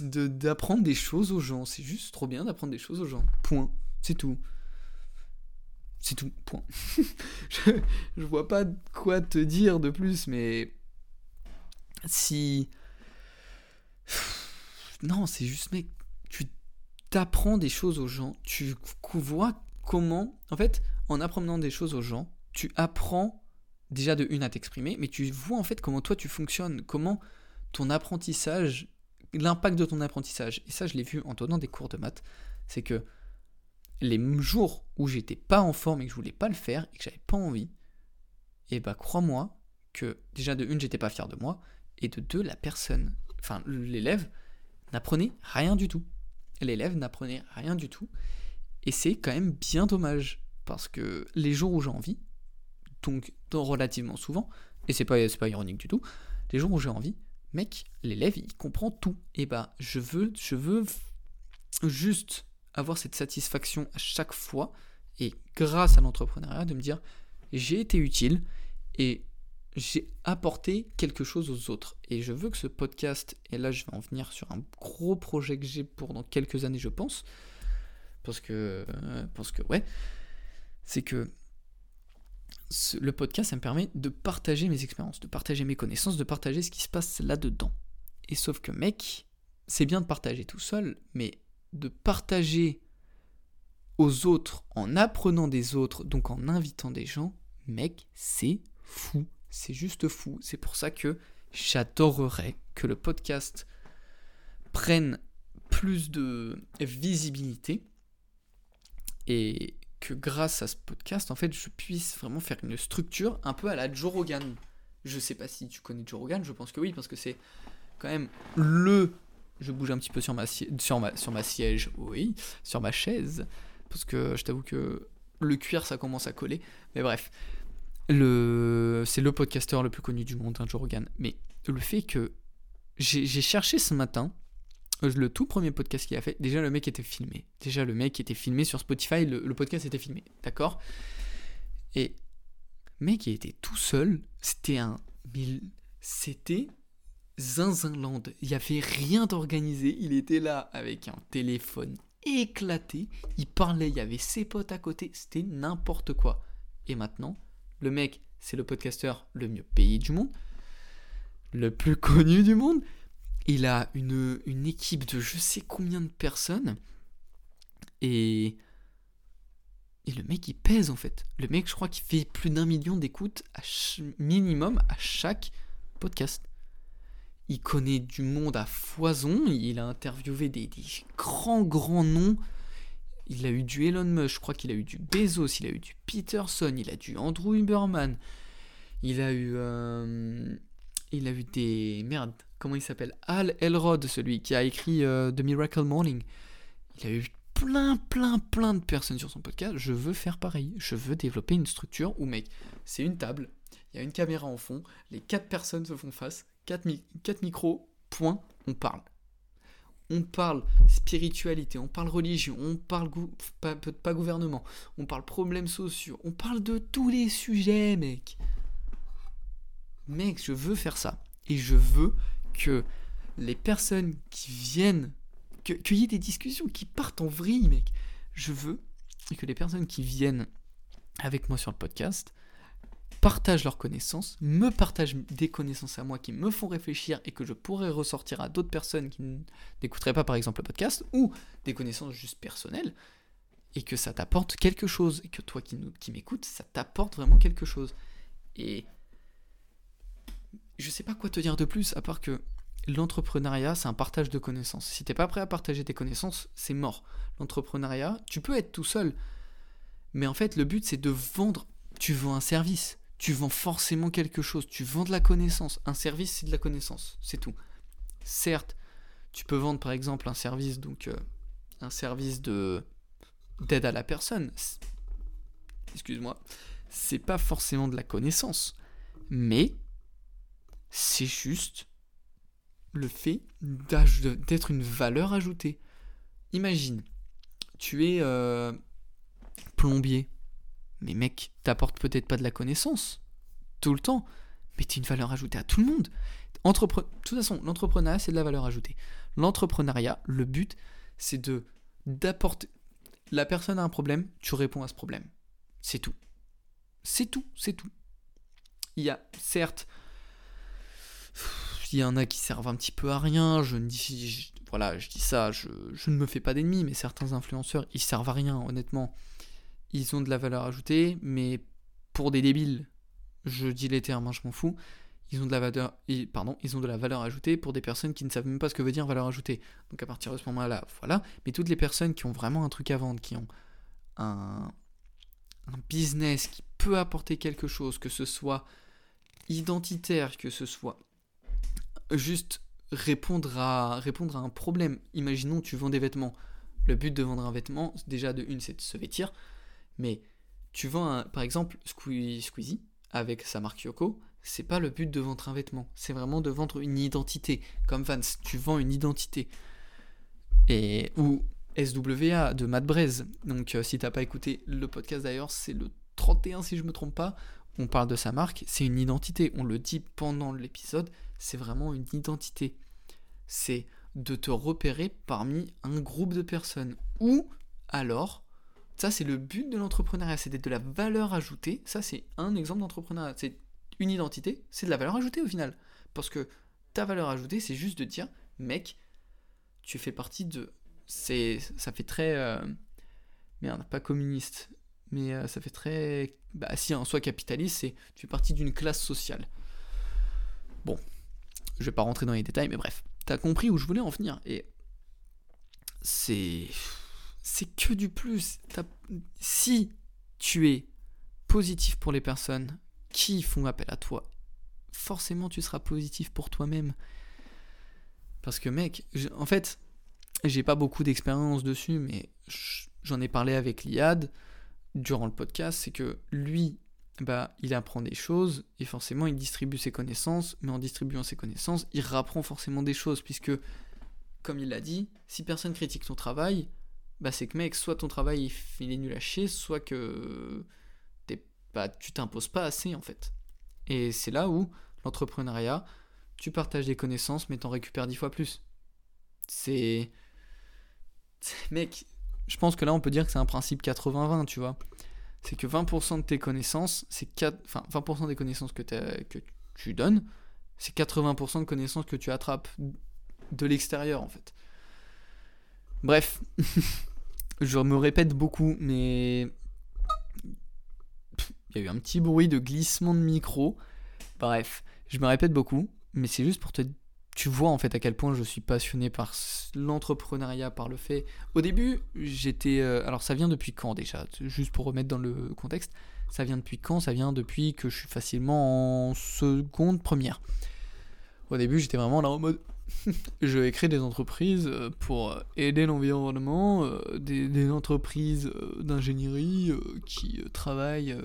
Speaker 1: d'apprendre des choses aux gens. C'est juste trop bien d'apprendre des choses aux gens. Point. C'est tout. C'est tout. Point. <laughs> je, vois pas quoi te dire de plus, mais. Si. Non, c'est juste, mec, tu t'apprends des choses aux gens. Tu vois comment. En fait, en apprenant des choses aux gens, tu apprends déjà de une à t'exprimer, mais tu vois en fait comment toi tu fonctionnes, comment ton apprentissage, l'impact de ton apprentissage. Et ça, je l'ai vu en donnant des cours de maths, c'est que les jours où j'étais pas en forme et que je voulais pas le faire et que j'avais pas envie, et eh bah crois-moi que déjà de une, j'étais pas fier de moi, et de deux, la personne, enfin l'élève, n'apprenait rien du tout. L'élève n'apprenait rien du tout. Et c'est quand même bien dommage. Parce que les jours où j'ai envie, donc relativement souvent, et c'est pas, pas ironique du tout, les jours où j'ai envie, mec, l'élève, il comprend tout. Et bah, je veux, je veux juste avoir cette satisfaction à chaque fois, et grâce à l'entrepreneuriat, de me dire, j'ai été utile, et j'ai apporté quelque chose aux autres. Et je veux que ce podcast, et là je vais en venir sur un gros projet que j'ai pour dans quelques années, je pense, parce que, euh, parce que ouais, c'est que le podcast, ça me permet de partager mes expériences, de partager mes connaissances, de partager ce qui se passe là-dedans. Et sauf que, mec, c'est bien de partager tout seul, mais de partager aux autres en apprenant des autres, donc en invitant des gens, mec, c'est fou. C'est juste fou. C'est pour ça que j'adorerais que le podcast prenne plus de visibilité et que grâce à ce podcast, en fait, je puisse vraiment faire une structure un peu à la Joe Rogan. Je sais pas si tu connais Joe Rogan, je pense que oui, parce que c'est quand même le. Je bouge un petit peu sur ma, siège, oui, sur ma chaise, parce que je t'avoue que le cuir ça commence à coller. Mais bref, c'est le podcasteur le plus connu du monde, hein, Joe Rogan. Mais le fait que j'ai, cherché ce matin le tout premier podcast qu'il a fait, déjà le mec était filmé. Déjà le mec était filmé sur Spotify, le, podcast était filmé, d'accord? Et mec il était tout seul, c'était un... C'était Zinzinland, il n'y avait rien d'organisé, il était là avec un téléphone éclaté, il parlait, il y avait ses potes à côté, c'était n'importe quoi. Et maintenant, le mec, c'est le podcasteur le mieux payé du monde, le plus <laughs> connu du monde, il a une, équipe de je sais combien de personnes. Et. Et le mec, il pèse en fait. Le mec, je crois qu'il fait plus d'un million d'écoutes minimum à chaque podcast. Il connaît du monde à foison. Il a interviewé des, grands, grands noms. Il a eu du Elon Musk, je crois qu'il a eu du Bezos, il a eu du Peterson, il a du Andrew Huberman. Il a eu. Euh, il a eu des. Merde, comment il s'appelle? Al Elrod, celui qui a écrit euh, The Miracle Morning. Il a eu plein, plein, plein de personnes sur son podcast. Je veux faire pareil. Je veux développer une structure où, mec, c'est une table, il y a une caméra en fond, les quatre personnes se font face, quatre, micros, point, on parle. On parle spiritualité, on parle religion, on parle pas, pas gouvernement, on parle problèmes sociaux, on parle de tous les sujets, mec. Mec, je veux faire ça. Et je veux que les personnes qui viennent, qu'il y ait des discussions qui partent en vrille, mec. Je veux que les personnes qui viennent avec moi sur le podcast partagent leurs connaissances, me partagent des connaissances à moi qui me font réfléchir et que je pourrais ressortir à d'autres personnes qui n'écouteraient pas par exemple le podcast, ou des connaissances juste personnelles, et que ça t'apporte quelque chose, et que toi qui, qui m'écoutes, ça t'apporte vraiment quelque chose. Et je sais pas quoi te dire de plus, à part que l'entrepreneuriat, c'est un partage de connaissances. Si t'es pas prêt à partager tes connaissances, c'est mort. L'entrepreneuriat, tu peux être tout seul, mais en fait, le but, c'est de vendre. Tu vends un service, tu vends forcément quelque chose, tu vends de la connaissance. Un service, c'est de la connaissance, c'est tout. Certes, tu peux vendre par exemple un service, donc euh, un service de d'aide à la personne. Excuse-moi, c'est pas forcément de la connaissance, mais c'est juste le fait d'être une valeur ajoutée. Imagine, tu es euh, plombier, mais mec, t'apportes peut-être pas de la connaissance tout le temps, mais tu es une valeur ajoutée à tout le monde. De toute façon, l'entrepreneuriat, c'est de la valeur ajoutée. L'entrepreneuriat, le but, c'est de d'apporter. La personne a un problème, tu réponds à ce problème. C'est tout. C'est tout, c'est tout. Il y a certes il y en a qui servent un petit peu à rien, je ne dis, voilà, je dis ça, je, ne me fais pas d'ennemis, mais certains influenceurs, ils servent à rien, honnêtement. Ils ont de la valeur ajoutée, mais pour des débiles, je dis les termes, hein, je m'en fous. Ils ont de la valeur, pardon, ils ont de la valeur ajoutée pour des personnes qui ne savent même pas ce que veut dire valeur ajoutée. Donc à partir de ce moment-là, voilà. Mais toutes les personnes qui ont vraiment un truc à vendre, qui ont un, un business qui peut apporter quelque chose, que ce soit identitaire, que ce soit juste répondre à, répondre à un problème. Imaginons, tu vends des vêtements. Le but de vendre un vêtement, déjà de une, c'est de se vêtir. Mais tu vends, par exemple, Squeezie avec sa marque Yoko, c'est pas le but de vendre un vêtement. C'est vraiment de vendre une identité. Comme Vance, tu vends une identité. Et, ou SWA de Matt Braise. Donc, euh, si t'as pas écouté le podcast d'ailleurs, c'est le 31 si je me trompe pas. On parle de sa marque, c'est une identité. On le dit pendant l'épisode, c'est vraiment une identité. C'est de te repérer parmi un groupe de personnes. Ou alors, ça c'est le but de l'entrepreneuriat, c'est d'être de la valeur ajoutée. Ça c'est un exemple d'entrepreneuriat. C'est une identité, c'est de la valeur ajoutée au final. Parce que ta valeur ajoutée, c'est juste de dire, mec, tu fais partie de. C'est, ça fait très. Euh... Merde, pas communiste. Mais euh, ça fait très. Bah, si en soi capitaliste, c'est tu fais partie d'une classe sociale. Bon, je vais pas rentrer dans les détails, mais bref, t'as compris où je voulais en venir. Et c'est. C'est que du plus. Si tu es positif pour les personnes qui font appel à toi, forcément tu seras positif pour toi-même. Parce que mec, en fait, j'ai pas beaucoup d'expérience dessus, mais j'en ai parlé avec Liad durant le podcast, c'est que lui, bah, il apprend des choses et forcément il distribue ses connaissances, mais en distribuant ses connaissances, il rapprend forcément des choses puisque, comme il l'a dit, si personne critique ton travail, bah c'est que mec, soit ton travail il est nul à chier, soit que tu t'imposes pas assez en fait. Et c'est là où l'entrepreneuriat, tu partages des connaissances, mais t'en récupères dix fois plus. C'est. Mec, je pense que là on peut dire que c'est un principe 80-20, tu vois. C'est que 20% de tes connaissances, c'est 4... enfin 20% des connaissances que, que tu donnes, c'est 80% de connaissances que tu attrapes de l'extérieur en fait. Bref, <laughs> je me répète beaucoup, mais il y a eu un petit bruit de glissement de micro. Bref, je me répète beaucoup, mais c'est juste pour te tu vois en fait à quel point je suis passionné par l'entrepreneuriat, par le fait. Au début, j'étais. Euh, alors ça vient depuis quand déjà? Juste pour remettre dans le contexte, ça vient depuis quand? Ça vient depuis que je suis facilement en seconde première. Au début, j'étais vraiment là en mode. <laughs> je vais créer des entreprises euh, pour aider l'environnement, euh, des, entreprises d'ingénierie qui travaillent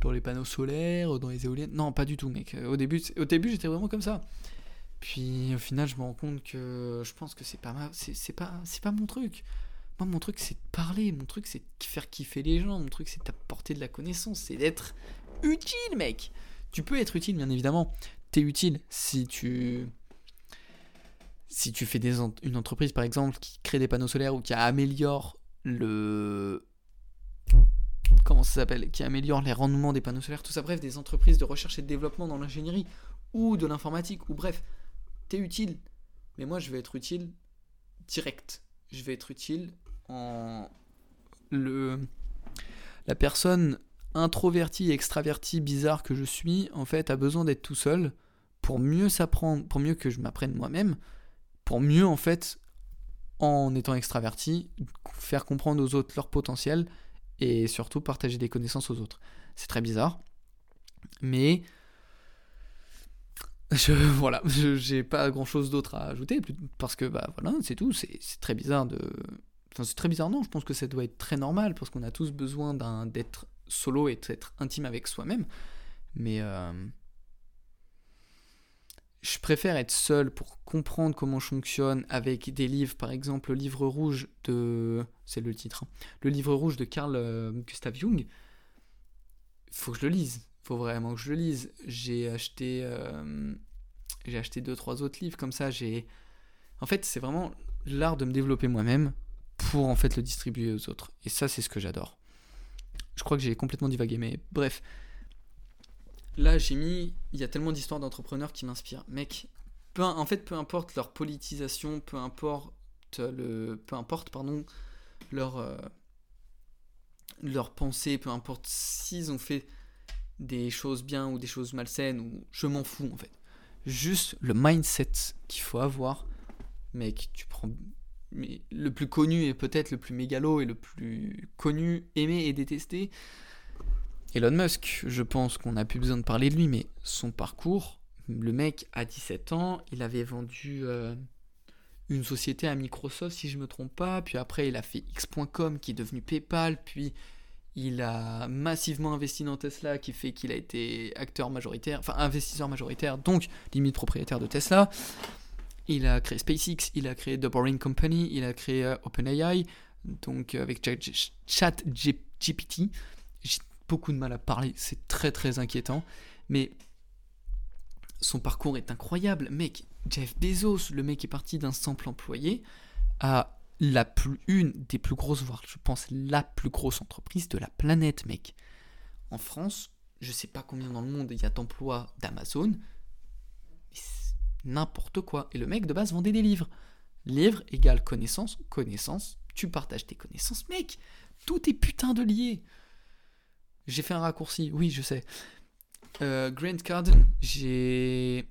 Speaker 1: dans les panneaux solaires, dans les éoliennes. Non, pas du tout, mec. Au début, au début j'étais vraiment comme ça. Puis au final, je me rends compte que je pense que c'est pas c'est pas c'est pas mon truc. Moi, mon truc, c'est de parler. Mon truc, c'est de faire kiffer les gens. Mon truc, c'est d'apporter de la connaissance. C'est d'être utile, mec. Tu peux être utile, bien évidemment. T'es utile si tu si tu fais une entreprise, par exemple, qui crée des panneaux solaires ou qui améliore le comment ça s'appelle, qui améliore les rendements des panneaux solaires, tout ça, bref, des entreprises de recherche et de développement dans l'ingénierie ou de l'informatique, ou bref, utile. Mais moi, je vais être utile direct. Je vais être utile en. Le... La personne introvertie, extravertie, bizarre que je suis, en fait, a besoin d'être tout seul pour mieux s'apprendre, pour mieux que je m'apprenne moi-même, pour mieux, en fait, en étant extraverti, faire comprendre aux autres leur potentiel et surtout partager des connaissances aux autres. C'est très bizarre, mais je, <laughs> voilà, j'ai pas grand chose d'autre à ajouter, parce que bah voilà, c'est tout, c'est très bizarre de. Enfin, c'est très bizarre, non, je pense que ça doit être très normal, parce qu'on a tous besoin d'être solo et d'être intime avec soi-même. Mais. Euh, je préfère être seul pour comprendre comment je fonctionne avec des livres, par exemple le livre rouge de. C'est le titre. Hein, le livre rouge de Carl euh, Gustav Jung. Faut que je le lise faut vraiment que je le lise. J'ai acheté, euh, j'ai acheté deux trois autres livres comme ça. J'ai, en fait, c'est vraiment l'art de me développer moi-même pour en fait le distribuer aux autres. Et ça, c'est ce que j'adore. Je crois que j'ai complètement divagué, mais bref. Là, j'ai mis, il y a tellement d'histoires d'entrepreneurs qui m'inspirent, mec. En fait, peu importe leur politisation, peu importe le, peu importe pardon leur euh, leur pensée, peu importe s'ils ont fait des choses bien ou des choses malsaines, ou je m'en fous en fait. Juste le mindset qu'il faut avoir, mec, tu prends. Le plus connu et peut-être le plus mégalo et le plus connu, aimé et détesté, Elon Musk, je pense qu'on n'a plus besoin de parler de lui, mais son parcours, le mec a 17 ans, il avait vendu euh, une société à Microsoft, si je me trompe pas. Puis après, il a fait X.com, qui est devenu PayPal. Puis il a massivement investi dans Tesla, qui fait qu'il a été acteur majoritaire, enfin investisseur majoritaire, donc limite propriétaire de Tesla. Il a créé SpaceX, il a créé The Boring Company, il a créé euh, OpenAI, donc euh, avec ChatGPT. J'ai beaucoup de mal à parler, c'est très très inquiétant. Mais son parcours est incroyable. Mec, Jeff Bezos, le mec est parti d'un simple employé à la plus, une des plus grosses, voire je pense la plus grosse entreprise de la planète, mec. En France, je sais pas combien dans le monde il y a d'emplois d'Amazon, n'importe quoi. Et le mec de base vendait des livres. Livre égale connaissance, connaissance, tu partages tes connaissances, mec. Tout est putain de lié. J'ai fait un raccourci, oui, je sais. Euh, Grant Cardone, j'ai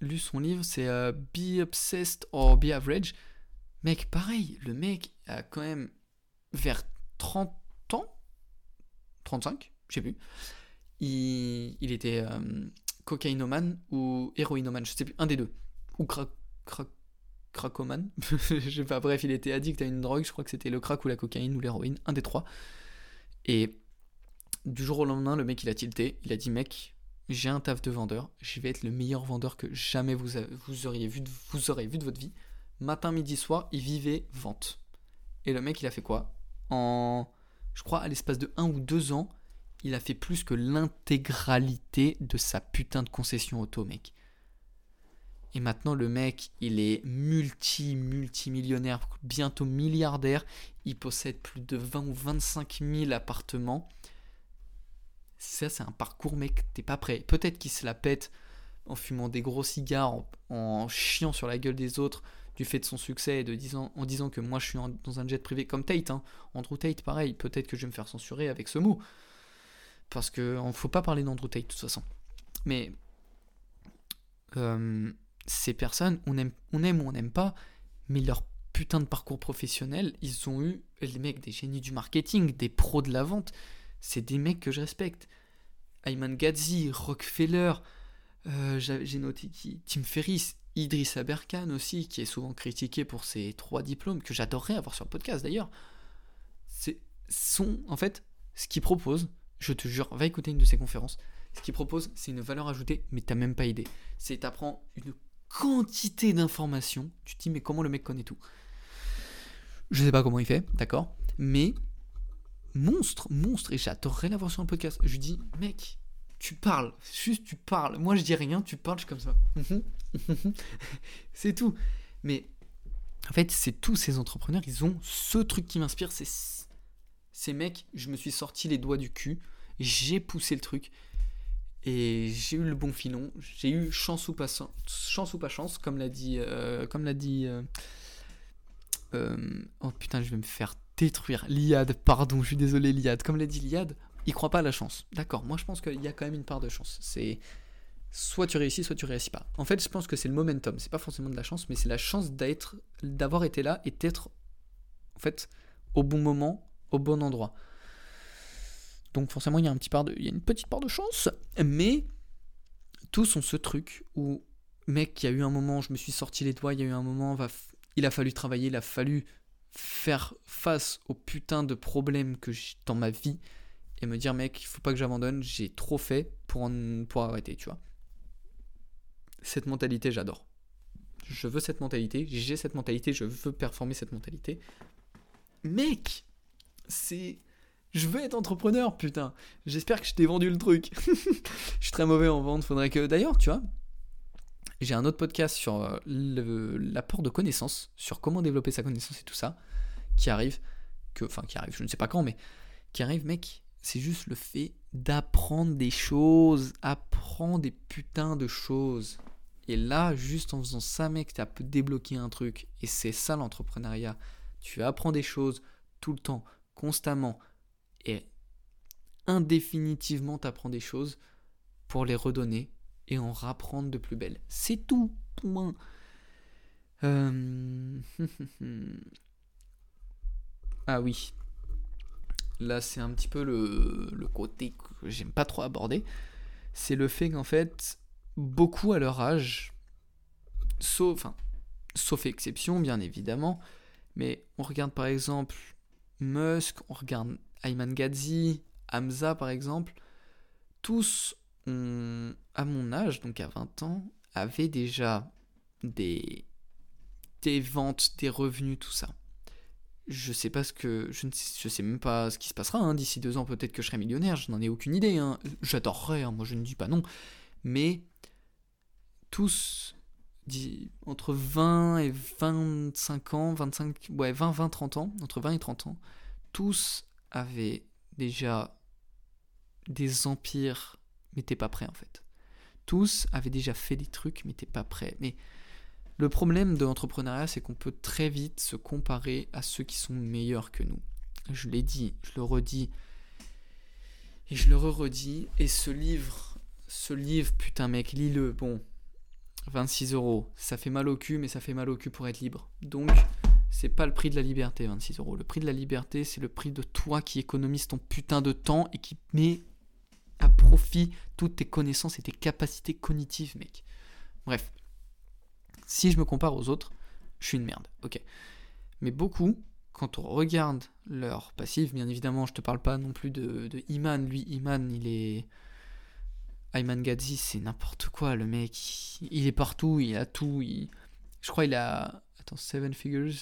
Speaker 1: lu son livre, c'est euh, Be Obsessed or Be Average. Mec, pareil, le mec a quand même vers 30 ans, 35, je sais plus. Il, était euh, cocaïnomane ou héroïnomane, je sais plus, un des deux. Ou crack, crack, cracomane. <laughs> je sais pas, bref, il était addict à une drogue, je crois que c'était le crack ou la cocaïne ou l'héroïne, un des trois. Et du jour au lendemain, le mec il a tilté, il a dit mec, j'ai un taf de vendeur, je vais être le meilleur vendeur que jamais vous, auriez vu vous aurez vu de votre vie. Matin, midi, soir, il vivait vente. Et le mec il a fait quoi? En, je crois, à l'espace de un ou deux ans, il a fait plus que l'intégralité de sa putain de concession auto, mec. Et maintenant, le mec, il est multi-multimillionnaire, bientôt milliardaire. Il possède plus de 20 ou 25 000 appartements. Ça, c'est un parcours, mec, t'es pas prêt. Peut-être qu'il se la pète en fumant des gros cigares, en, chiant sur la gueule des autres du fait de son succès et de disant, en disant que moi je suis dans un jet privé comme Tate. Hein. Andrew Tate, pareil, peut-être que je vais me faire censurer avec ce mot. Parce que ne faut pas parler d'Andrew Tate de toute façon. Mais euh, ces personnes, on aime, on aime ou on n'aime pas, mais leur putain de parcours professionnel, ils ont eu les mecs des génies du marketing, des pros de la vente. C'est des mecs que je respecte. Ayman Gadzi, Rockefeller, euh, j'ai noté qui Tim Ferriss, Idriss Aberkan aussi, qui est souvent critiqué pour ses trois diplômes, que j'adorerais avoir sur le podcast d'ailleurs. C'est sont en fait ce qu'ils proposent. Je te jure, va écouter une de ses conférences. Ce qu'ils proposent, c'est une valeur ajoutée, mais t'as même pas idée. C'est t'apprends une quantité d'informations. Tu te dis, mais comment le mec connaît tout? Je sais pas comment il fait, d'accord? Mais monstre, monstre, et j'adorerais l'avoir sur un podcast. Je lui dis, mec, tu parles, juste tu parles. Moi je dis rien, tu parles, je suis comme ça. <laughs> c'est tout. Mais en fait, c'est tous ces entrepreneurs, ils ont ce truc qui m'inspire, c'est ces mecs, je me suis sorti les doigts du cul, j'ai poussé le truc, et j'ai eu le bon filon. J'ai eu chance ou pas chance comme l'a dit, euh, comme l'a dit. Euh, euh, oh putain, je vais me faire détruire. Liad, pardon, je suis désolé, Liad. Comme l'a dit Liad, il croit pas à la chance. D'accord. Moi, je pense qu'il y a quand même une part de chance. C'est soit tu réussis, soit tu réussis pas. En fait, je pense que c'est le momentum. C'est pas forcément de la chance, mais c'est la chance d'être, d'avoir été là et d'être, en fait, au bon moment, au bon endroit. Donc forcément, il y a, un petit part de, une petite part de chance, mais tous ont ce truc où, mec, il y a eu un moment, je me suis sorti les doigts, il y a eu un moment, va, il a fallu travailler, il a fallu faire face aux putains de problèmes que j'ai dans ma vie et me dire, mec, il faut pas que j'abandonne, j'ai trop fait pour, pour arrêter, tu vois. Cette mentalité, j'adore. Je veux cette mentalité, j'ai cette mentalité, je veux performer cette mentalité. Mec, c'est je veux être entrepreneur, putain. J'espère que je t'ai vendu le truc. <laughs> je suis très mauvais en vente. Faudrait que. D'ailleurs, tu vois, j'ai un autre podcast sur euh, l'apport de connaissances, sur comment développer sa connaissance et tout ça, qui arrive. Que, enfin, qui arrive, je ne sais pas quand, mais qui arrive, mec. C'est juste le fait d'apprendre des choses. Apprendre des putains de choses. Et là, juste en faisant ça, mec, tu as pu débloquer un truc. Et c'est ça l'entrepreneuriat. Tu apprends des choses tout le temps, constamment et indéfinitivement t'apprends des choses pour les redonner et en rapprendre de plus belles. C'est tout, point. Euh, <laughs> ah oui. Là, c'est un petit peu le, côté que j'aime pas trop aborder. C'est le fait qu'en fait, beaucoup à leur âge, sauf, exception, bien évidemment. Mais on regarde par exemple Musk, on regarde Ayman Gadzi, Hamza par exemple. Tous, à mon âge, donc à 20 ans, avaient déjà des, des ventes, des revenus, tout ça. Je sais pas ce que. Je ne sais, même pas ce qui se passera. Hein. D'ici deux ans, peut-être que je serai millionnaire. Je n'en ai aucune idée. Hein. J'adorerais, hein. moi je ne dis pas non. Mais tous entre 20 et 25 ans, 25, ouais, 20, 20, 30 ans, entre 20 et 30 ans, tous avaient déjà des empires, mais t'es pas prêt en fait. Tous avaient déjà fait des trucs, mais t'es pas prêt. Mais le problème de l'entrepreneuriat, c'est qu'on peut très vite se comparer à ceux qui sont meilleurs que nous. Je l'ai dit, je le redis, et je le re-redis. Et ce livre, ce livre, putain mec, lis-le. Bon, 26 euros. Ça fait mal au cul, mais ça fait mal au cul pour être libre. Donc, c'est pas le prix de la liberté, 26 euros. Le prix de la liberté, c'est le prix de toi qui économise ton putain de temps et qui met à profit toutes tes connaissances et tes capacités cognitives, mec. Bref. Si je me compare aux autres, je suis une merde, ok. Mais beaucoup, quand on regarde leur passif, bien évidemment, je te parle pas non plus de, Iman. Lui, Iman, il est Ayman Gadzi, c'est n'importe quoi, le mec. Il est partout, il a tout. Je crois il a. Attends, Seven Figures.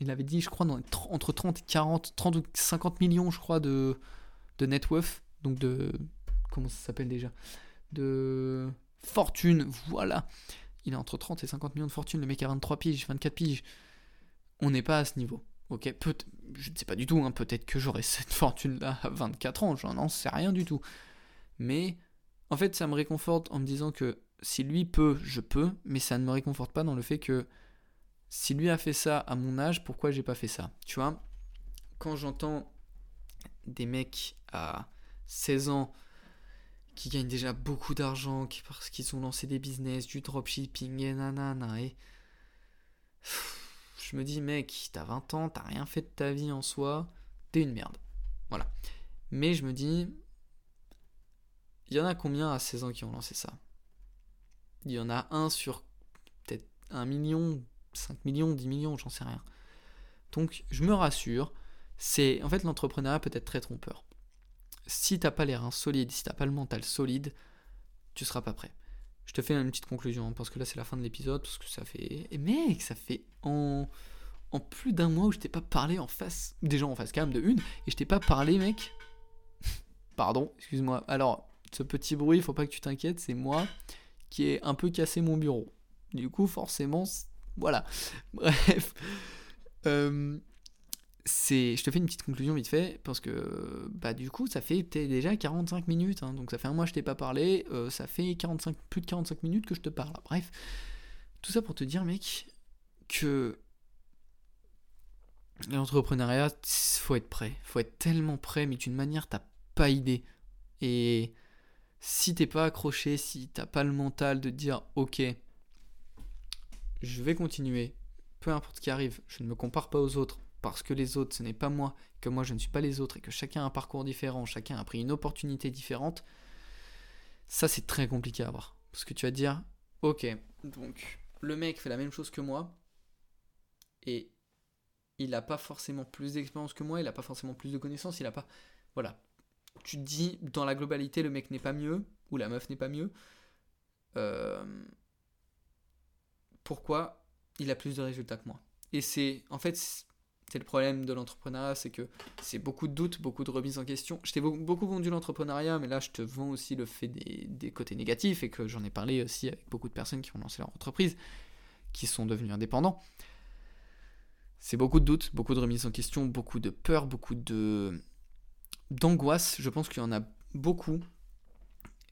Speaker 1: Il avait dit, je crois, entre 30 et 40, 30 ou 50 millions, je crois, de, de net worth. Donc de. Comment ça s'appelle déjà? De. Fortune, voilà. Il a entre 30 et 50 millions de fortune. Le mec a 23 piges, 24 piges. On n'est pas à ce niveau. Ok, peut je ne sais pas du tout, hein. peut-être que j'aurai <laughs> cette fortune-là à 24 ans, j'en sais rien du tout. Mais en fait, ça me réconforte en me disant que si lui peut, je peux, mais ça ne me réconforte pas dans le fait que si lui a fait ça à mon âge, pourquoi j'ai pas fait ça? Tu vois, quand j'entends des mecs à 16 ans qui gagnent déjà beaucoup d'argent parce qu'ils ont lancé des business, du dropshipping et nanana, et je me dis, mec, t'as 20 ans, t'as rien fait de ta vie en soi, t'es une merde. Voilà. Mais je me dis, il y en a combien à 16 ans qui ont lancé ça? Il y en a un sur peut-être 1 million, 5 millions, 10 millions, j'en sais rien. Donc je me rassure, c'est en fait l'entrepreneuriat peut être très trompeur. Si t'as pas les reins solides, si t'as pas le mental solide, tu seras pas prêt. Je te fais une petite conclusion hein, parce que là c'est la fin de l'épisode parce que ça fait et mec ça fait en en plus d'un mois où je t'ai pas parlé en face déjà en face quand même de une et je t'ai pas parlé mec. <laughs> Pardon, excuse-moi. Alors ce petit bruit, faut pas que tu t'inquiètes, c'est moi qui ai un peu cassé mon bureau. Du coup, forcément, voilà. <laughs> Bref. Euh, c'est, je te fais une petite conclusion vite fait, parce que bah, du coup, ça fait déjà 45 minutes, hein. donc ça fait un mois que je t'ai pas parlé, euh, ça fait 45, plus de 45 minutes que je te parle. Bref, tout ça pour te dire, mec, que l'entrepreneuriat, faut être prêt, faut être tellement prêt, mais d'une manière, t'as pas idée. Et si t'es pas accroché, si t'as pas le mental de dire ok, je vais continuer, peu importe ce qui arrive, je ne me compare pas aux autres parce que les autres ce n'est pas moi, que moi je ne suis pas les autres et que chacun a un parcours différent, chacun a pris une opportunité différente, ça c'est très compliqué à voir. Parce que tu vas te dire ok, donc le mec fait la même chose que moi et il n'a pas forcément plus d'expérience que moi, il n'a pas forcément plus de connaissances, il n'a pas. Voilà, tu te dis, dans la globalité, le mec n'est pas mieux, ou la meuf n'est pas mieux. Euh, pourquoi il a plus de résultats que moi? Et c'est, en fait, c'est le problème de l'entrepreneuriat, c'est que c'est beaucoup de doutes, beaucoup de remises en question. Je t'ai beaucoup vendu l'entrepreneuriat, mais là, je te vends aussi le fait des, des côtés négatifs, et que j'en ai parlé aussi avec beaucoup de personnes qui ont lancé leur entreprise, qui sont devenus indépendants. C'est beaucoup de doutes, beaucoup de remises en question, beaucoup de peur, beaucoup de d'angoisse, je pense qu'il y en a beaucoup.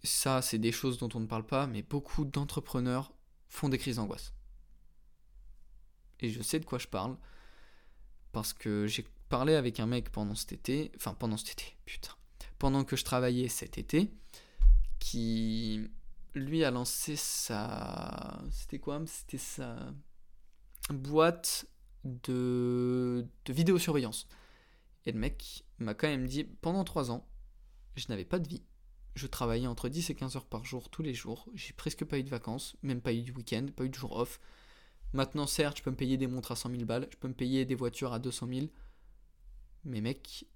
Speaker 1: Ça, c'est des choses dont on ne parle pas, mais beaucoup d'entrepreneurs font des crises d'angoisse. Et je sais de quoi je parle, parce que j'ai parlé avec un mec pendant cet été, enfin pendant cet été, putain, pendant que je travaillais cet été, qui lui a lancé sa... C'était quoi? C'était sa boîte de, vidéosurveillance. Et le mec m'a quand même dit pendant 3 ans, je n'avais pas de vie. Je travaillais entre 10 et 15 heures par jour tous les jours. J'ai presque pas eu de vacances, même pas eu de week-end, pas eu de jour off. Maintenant, certes, je peux me payer des montres à 100 000 balles, je peux me payer des voitures à 200 000. Mais mec,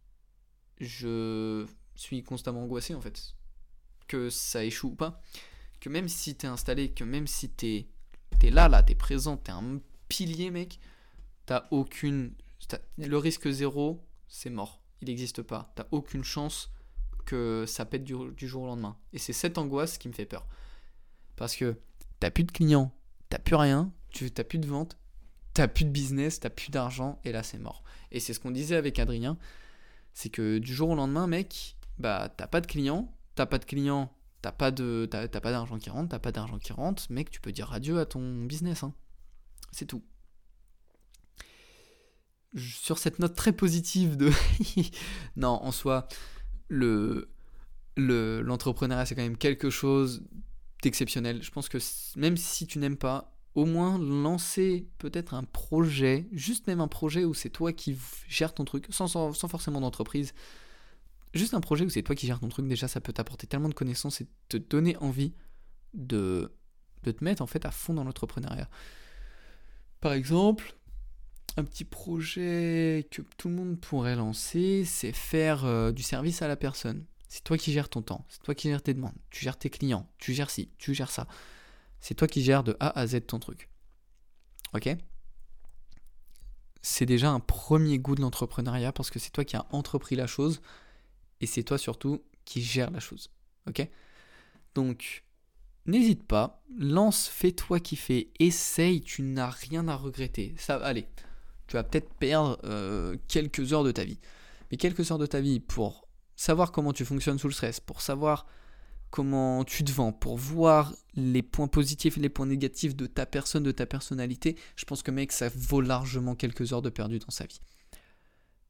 Speaker 1: je suis constamment angoissé en fait. Que ça échoue ou pas. Que même si t'es installé, que même si t'es es là, là, t'es présent, t'es un pilier, mec, t'as aucune. le risque zéro, c'est mort. Il n'existe pas. T'as aucune chance que ça pète du, jour au lendemain. Et c'est cette angoisse qui me fait peur. Parce que t'as plus de clients, t'as plus rien, tu t'as plus de vente, t'as plus de business, t'as plus d'argent, et là c'est mort. Et c'est ce qu'on disait avec Adrien, c'est que du jour au lendemain, mec, bah t'as pas de clients, t'as pas de clients, t'as pas de t'as, pas d'argent qui rentre, t'as pas d'argent qui rentre, mec, tu peux dire adieu à ton business, hein. C'est tout. Sur cette note très positive de <laughs> non, en soi, le l'entrepreneuriat c'est quand même quelque chose d'exceptionnel. Je pense que même si tu n'aimes pas, au moins lancer peut-être un projet, juste même un projet où c'est toi qui gères ton truc, sans, sans, forcément d'entreprise. Juste un projet où c'est toi qui gères ton truc, déjà ça peut t'apporter tellement de connaissances et te donner envie de, de te mettre en fait à fond dans l'entrepreneuriat. Par exemple, un petit projet que tout le monde pourrait lancer, c'est faire euh, du service à la personne. C'est toi qui gères ton temps, c'est toi qui gères tes demandes, tu gères tes clients, tu gères ci, tu gères ça. C'est toi qui gères de A à Z ton truc. Ok? C'est déjà un premier goût de l'entrepreneuriat parce que c'est toi qui as entrepris la chose et c'est toi surtout qui gères la chose. Ok? Donc, n'hésite pas, lance, fais-toi kiffer, essaye, tu n'as rien à regretter. Ça, allez, tu vas peut-être perdre euh, quelques heures de ta vie. Mais quelques heures de ta vie pour savoir comment tu fonctionnes sous le stress, pour savoir comment tu te vends, pour voir les points positifs et les points négatifs de ta personne, de ta personnalité, je pense que mec, ça vaut largement quelques heures de perdu dans sa vie.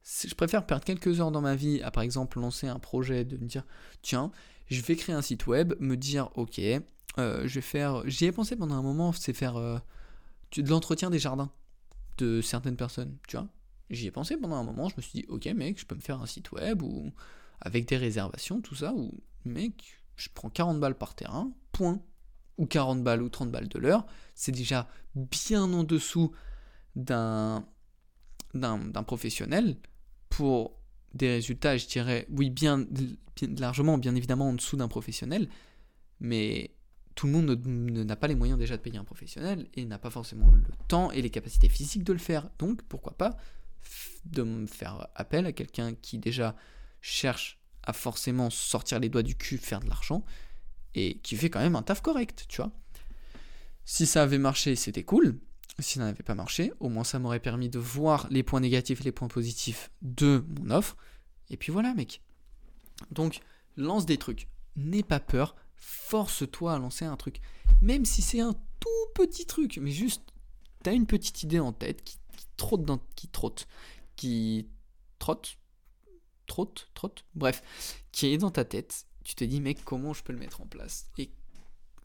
Speaker 1: Je préfère perdre quelques heures dans ma vie à par exemple lancer un projet, de me dire tiens, je vais créer un site web, me dire ok, euh, je vais faire. J'y ai pensé pendant un moment, c'est faire euh, de l'entretien des jardins de certaines personnes, tu vois. J'y ai pensé pendant un moment, je me suis dit ok mec, je peux me faire un site web ou avec des réservations, tout ça, ou mec, je prends 40 balles par terrain, point. Ou 40 balles ou 30 balles de l'heure. C'est déjà bien en dessous d'un, professionnel pour des résultats, je dirais, oui, bien, largement, bien évidemment en dessous d'un professionnel, mais tout le monde n'a pas les moyens déjà de payer un professionnel et n'a pas forcément le temps et les capacités physiques de le faire. Donc, pourquoi pas faire appel à quelqu'un qui déjà cherche à forcément sortir les doigts du cul, faire de l'argent, et qui fait quand même un taf correct, tu vois. Si ça avait marché, c'était cool. Si ça n'avait pas marché, au moins ça m'aurait permis de voir les points négatifs et les points positifs de mon offre. Et puis voilà, mec. Donc, lance des trucs. N'aie pas peur. Force-toi à lancer un truc. Même si c'est un tout petit truc, mais juste, t'as une petite idée en tête qui, trotte, dans, qui trotte, qui trotte, trotte, trotte, bref, qui est dans ta tête, tu te dis, mec, comment je peux le mettre en place? Et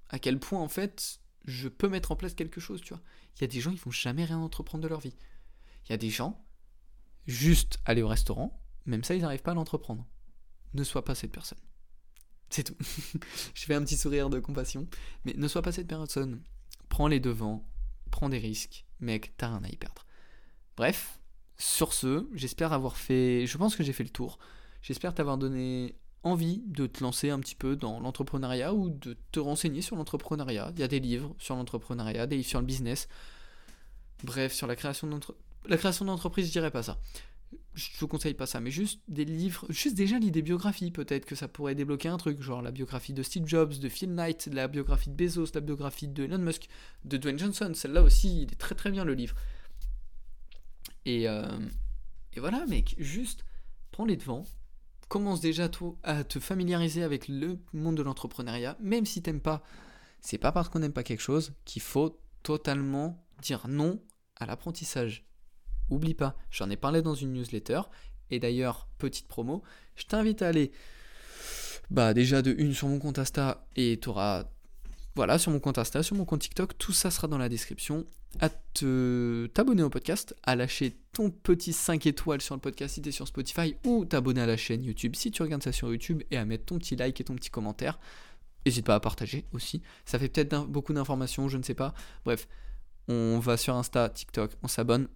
Speaker 1: à quel point, en fait, je peux mettre en place quelque chose, tu vois? Il y a des gens, ils vont jamais rien entreprendre de leur vie. Il y a des gens, juste aller au restaurant, même ça, ils n'arrivent pas à l'entreprendre. Ne sois pas cette personne. C'est tout. <laughs> je fais un petit sourire de compassion. Mais ne sois pas cette personne. Prends les devants, prends des risques. Mec, t'as rien à y perdre. Bref, sur ce, j'espère avoir fait. Je pense que j'ai fait le tour. J'espère t'avoir donné envie de te lancer un petit peu dans l'entrepreneuriat ou de te renseigner sur l'entrepreneuriat. Il y a des livres sur l'entrepreneuriat, des livres sur le business. Bref, sur la création d'entreprise. La création d'entreprise, je dirais pas ça. Je te conseille pas ça, mais juste des livres, juste déjà lis des biographies, peut-être que ça pourrait débloquer un truc, genre la biographie de Steve Jobs, de Phil Knight, la biographie de Bezos, la biographie de Elon Musk, de Dwayne Johnson. Celle-là aussi, il est très très bien le livre. Euh, et, voilà, mec, juste prends les devants, commence déjà à te familiariser avec le monde de l'entrepreneuriat, même si t'aimes pas. C'est pas parce qu'on n'aime pas quelque chose qu'il faut totalement dire non à l'apprentissage. Oublie pas, j'en ai parlé dans une newsletter. Et d'ailleurs, petite promo, je t'invite à aller bah déjà de une sur mon compte Insta et tu auras voilà, sur mon compte Insta, sur mon compte TikTok, tout ça sera dans la description. À te t'abonner au podcast, à lâcher ton petit 5 étoiles sur le podcast si tu sur Spotify ou t'abonner à la chaîne YouTube si tu regardes ça sur YouTube et à mettre ton petit like et ton petit commentaire. N'hésite pas à partager aussi. Ça fait peut-être beaucoup d'informations, je ne sais pas. Bref, On va sur Insta, TikTok, on s'abonne.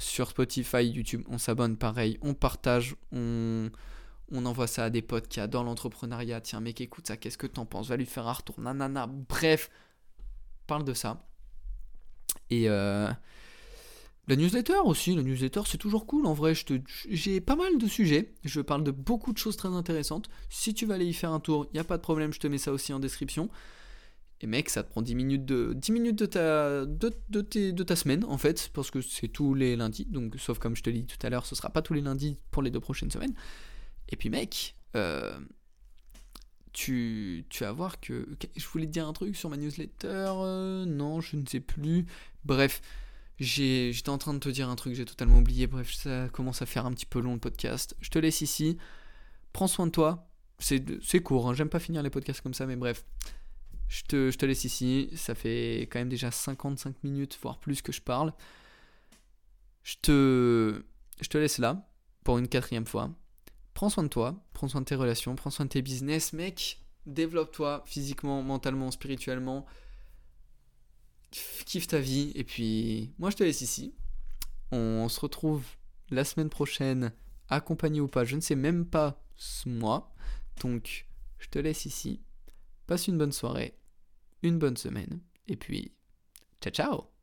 Speaker 1: Sur Spotify, YouTube, on s'abonne pareil. On partage, on, on envoie ça à des potes qui adorent l'entrepreneuriat. Tiens, mec, écoute ça, qu'est-ce que t'en penses? Va lui faire un retour, nanana. Bref, parle de ça. Et euh, la newsletter aussi, la newsletter c'est toujours cool en vrai. J'ai pas mal de sujets, je parle de beaucoup de choses très intéressantes. Si tu vas aller y faire un tour, il n'y a pas de problème, je te mets ça aussi en description. Et mec, ça te prend 10 minutes de, 10 minutes de, ta, semaine en fait, parce que c'est tous les lundis, donc sauf comme je te l'ai dit tout à l'heure, ce sera pas tous les lundis pour les deux prochaines semaines. Et puis mec, euh, tu, vas voir que... Je voulais te dire un truc sur ma newsletter, euh, non, je ne sais plus. Bref, j'étais en train de te dire un truc, j'ai totalement oublié. Bref, ça commence à faire un petit peu long le podcast. Je te laisse ici. Prends soin de toi. C'est court, hein. j'aime pas finir les podcasts comme ça, mais bref. Je te, laisse ici. Ça fait quand même déjà 55 minutes, voire plus que je parle. Je te laisse là pour une quatrième fois. Prends soin de toi, prends soin de tes relations, prends soin de tes business, mec. Développe-toi physiquement, mentalement, spirituellement kiffe ta vie. Et puis, moi, je te laisse ici. On se retrouve la semaine prochaine, accompagné ou pas. Je ne sais même pas moi. Donc, je te laisse ici. Passe une bonne soirée, une bonne semaine. Et puis, ciao ciao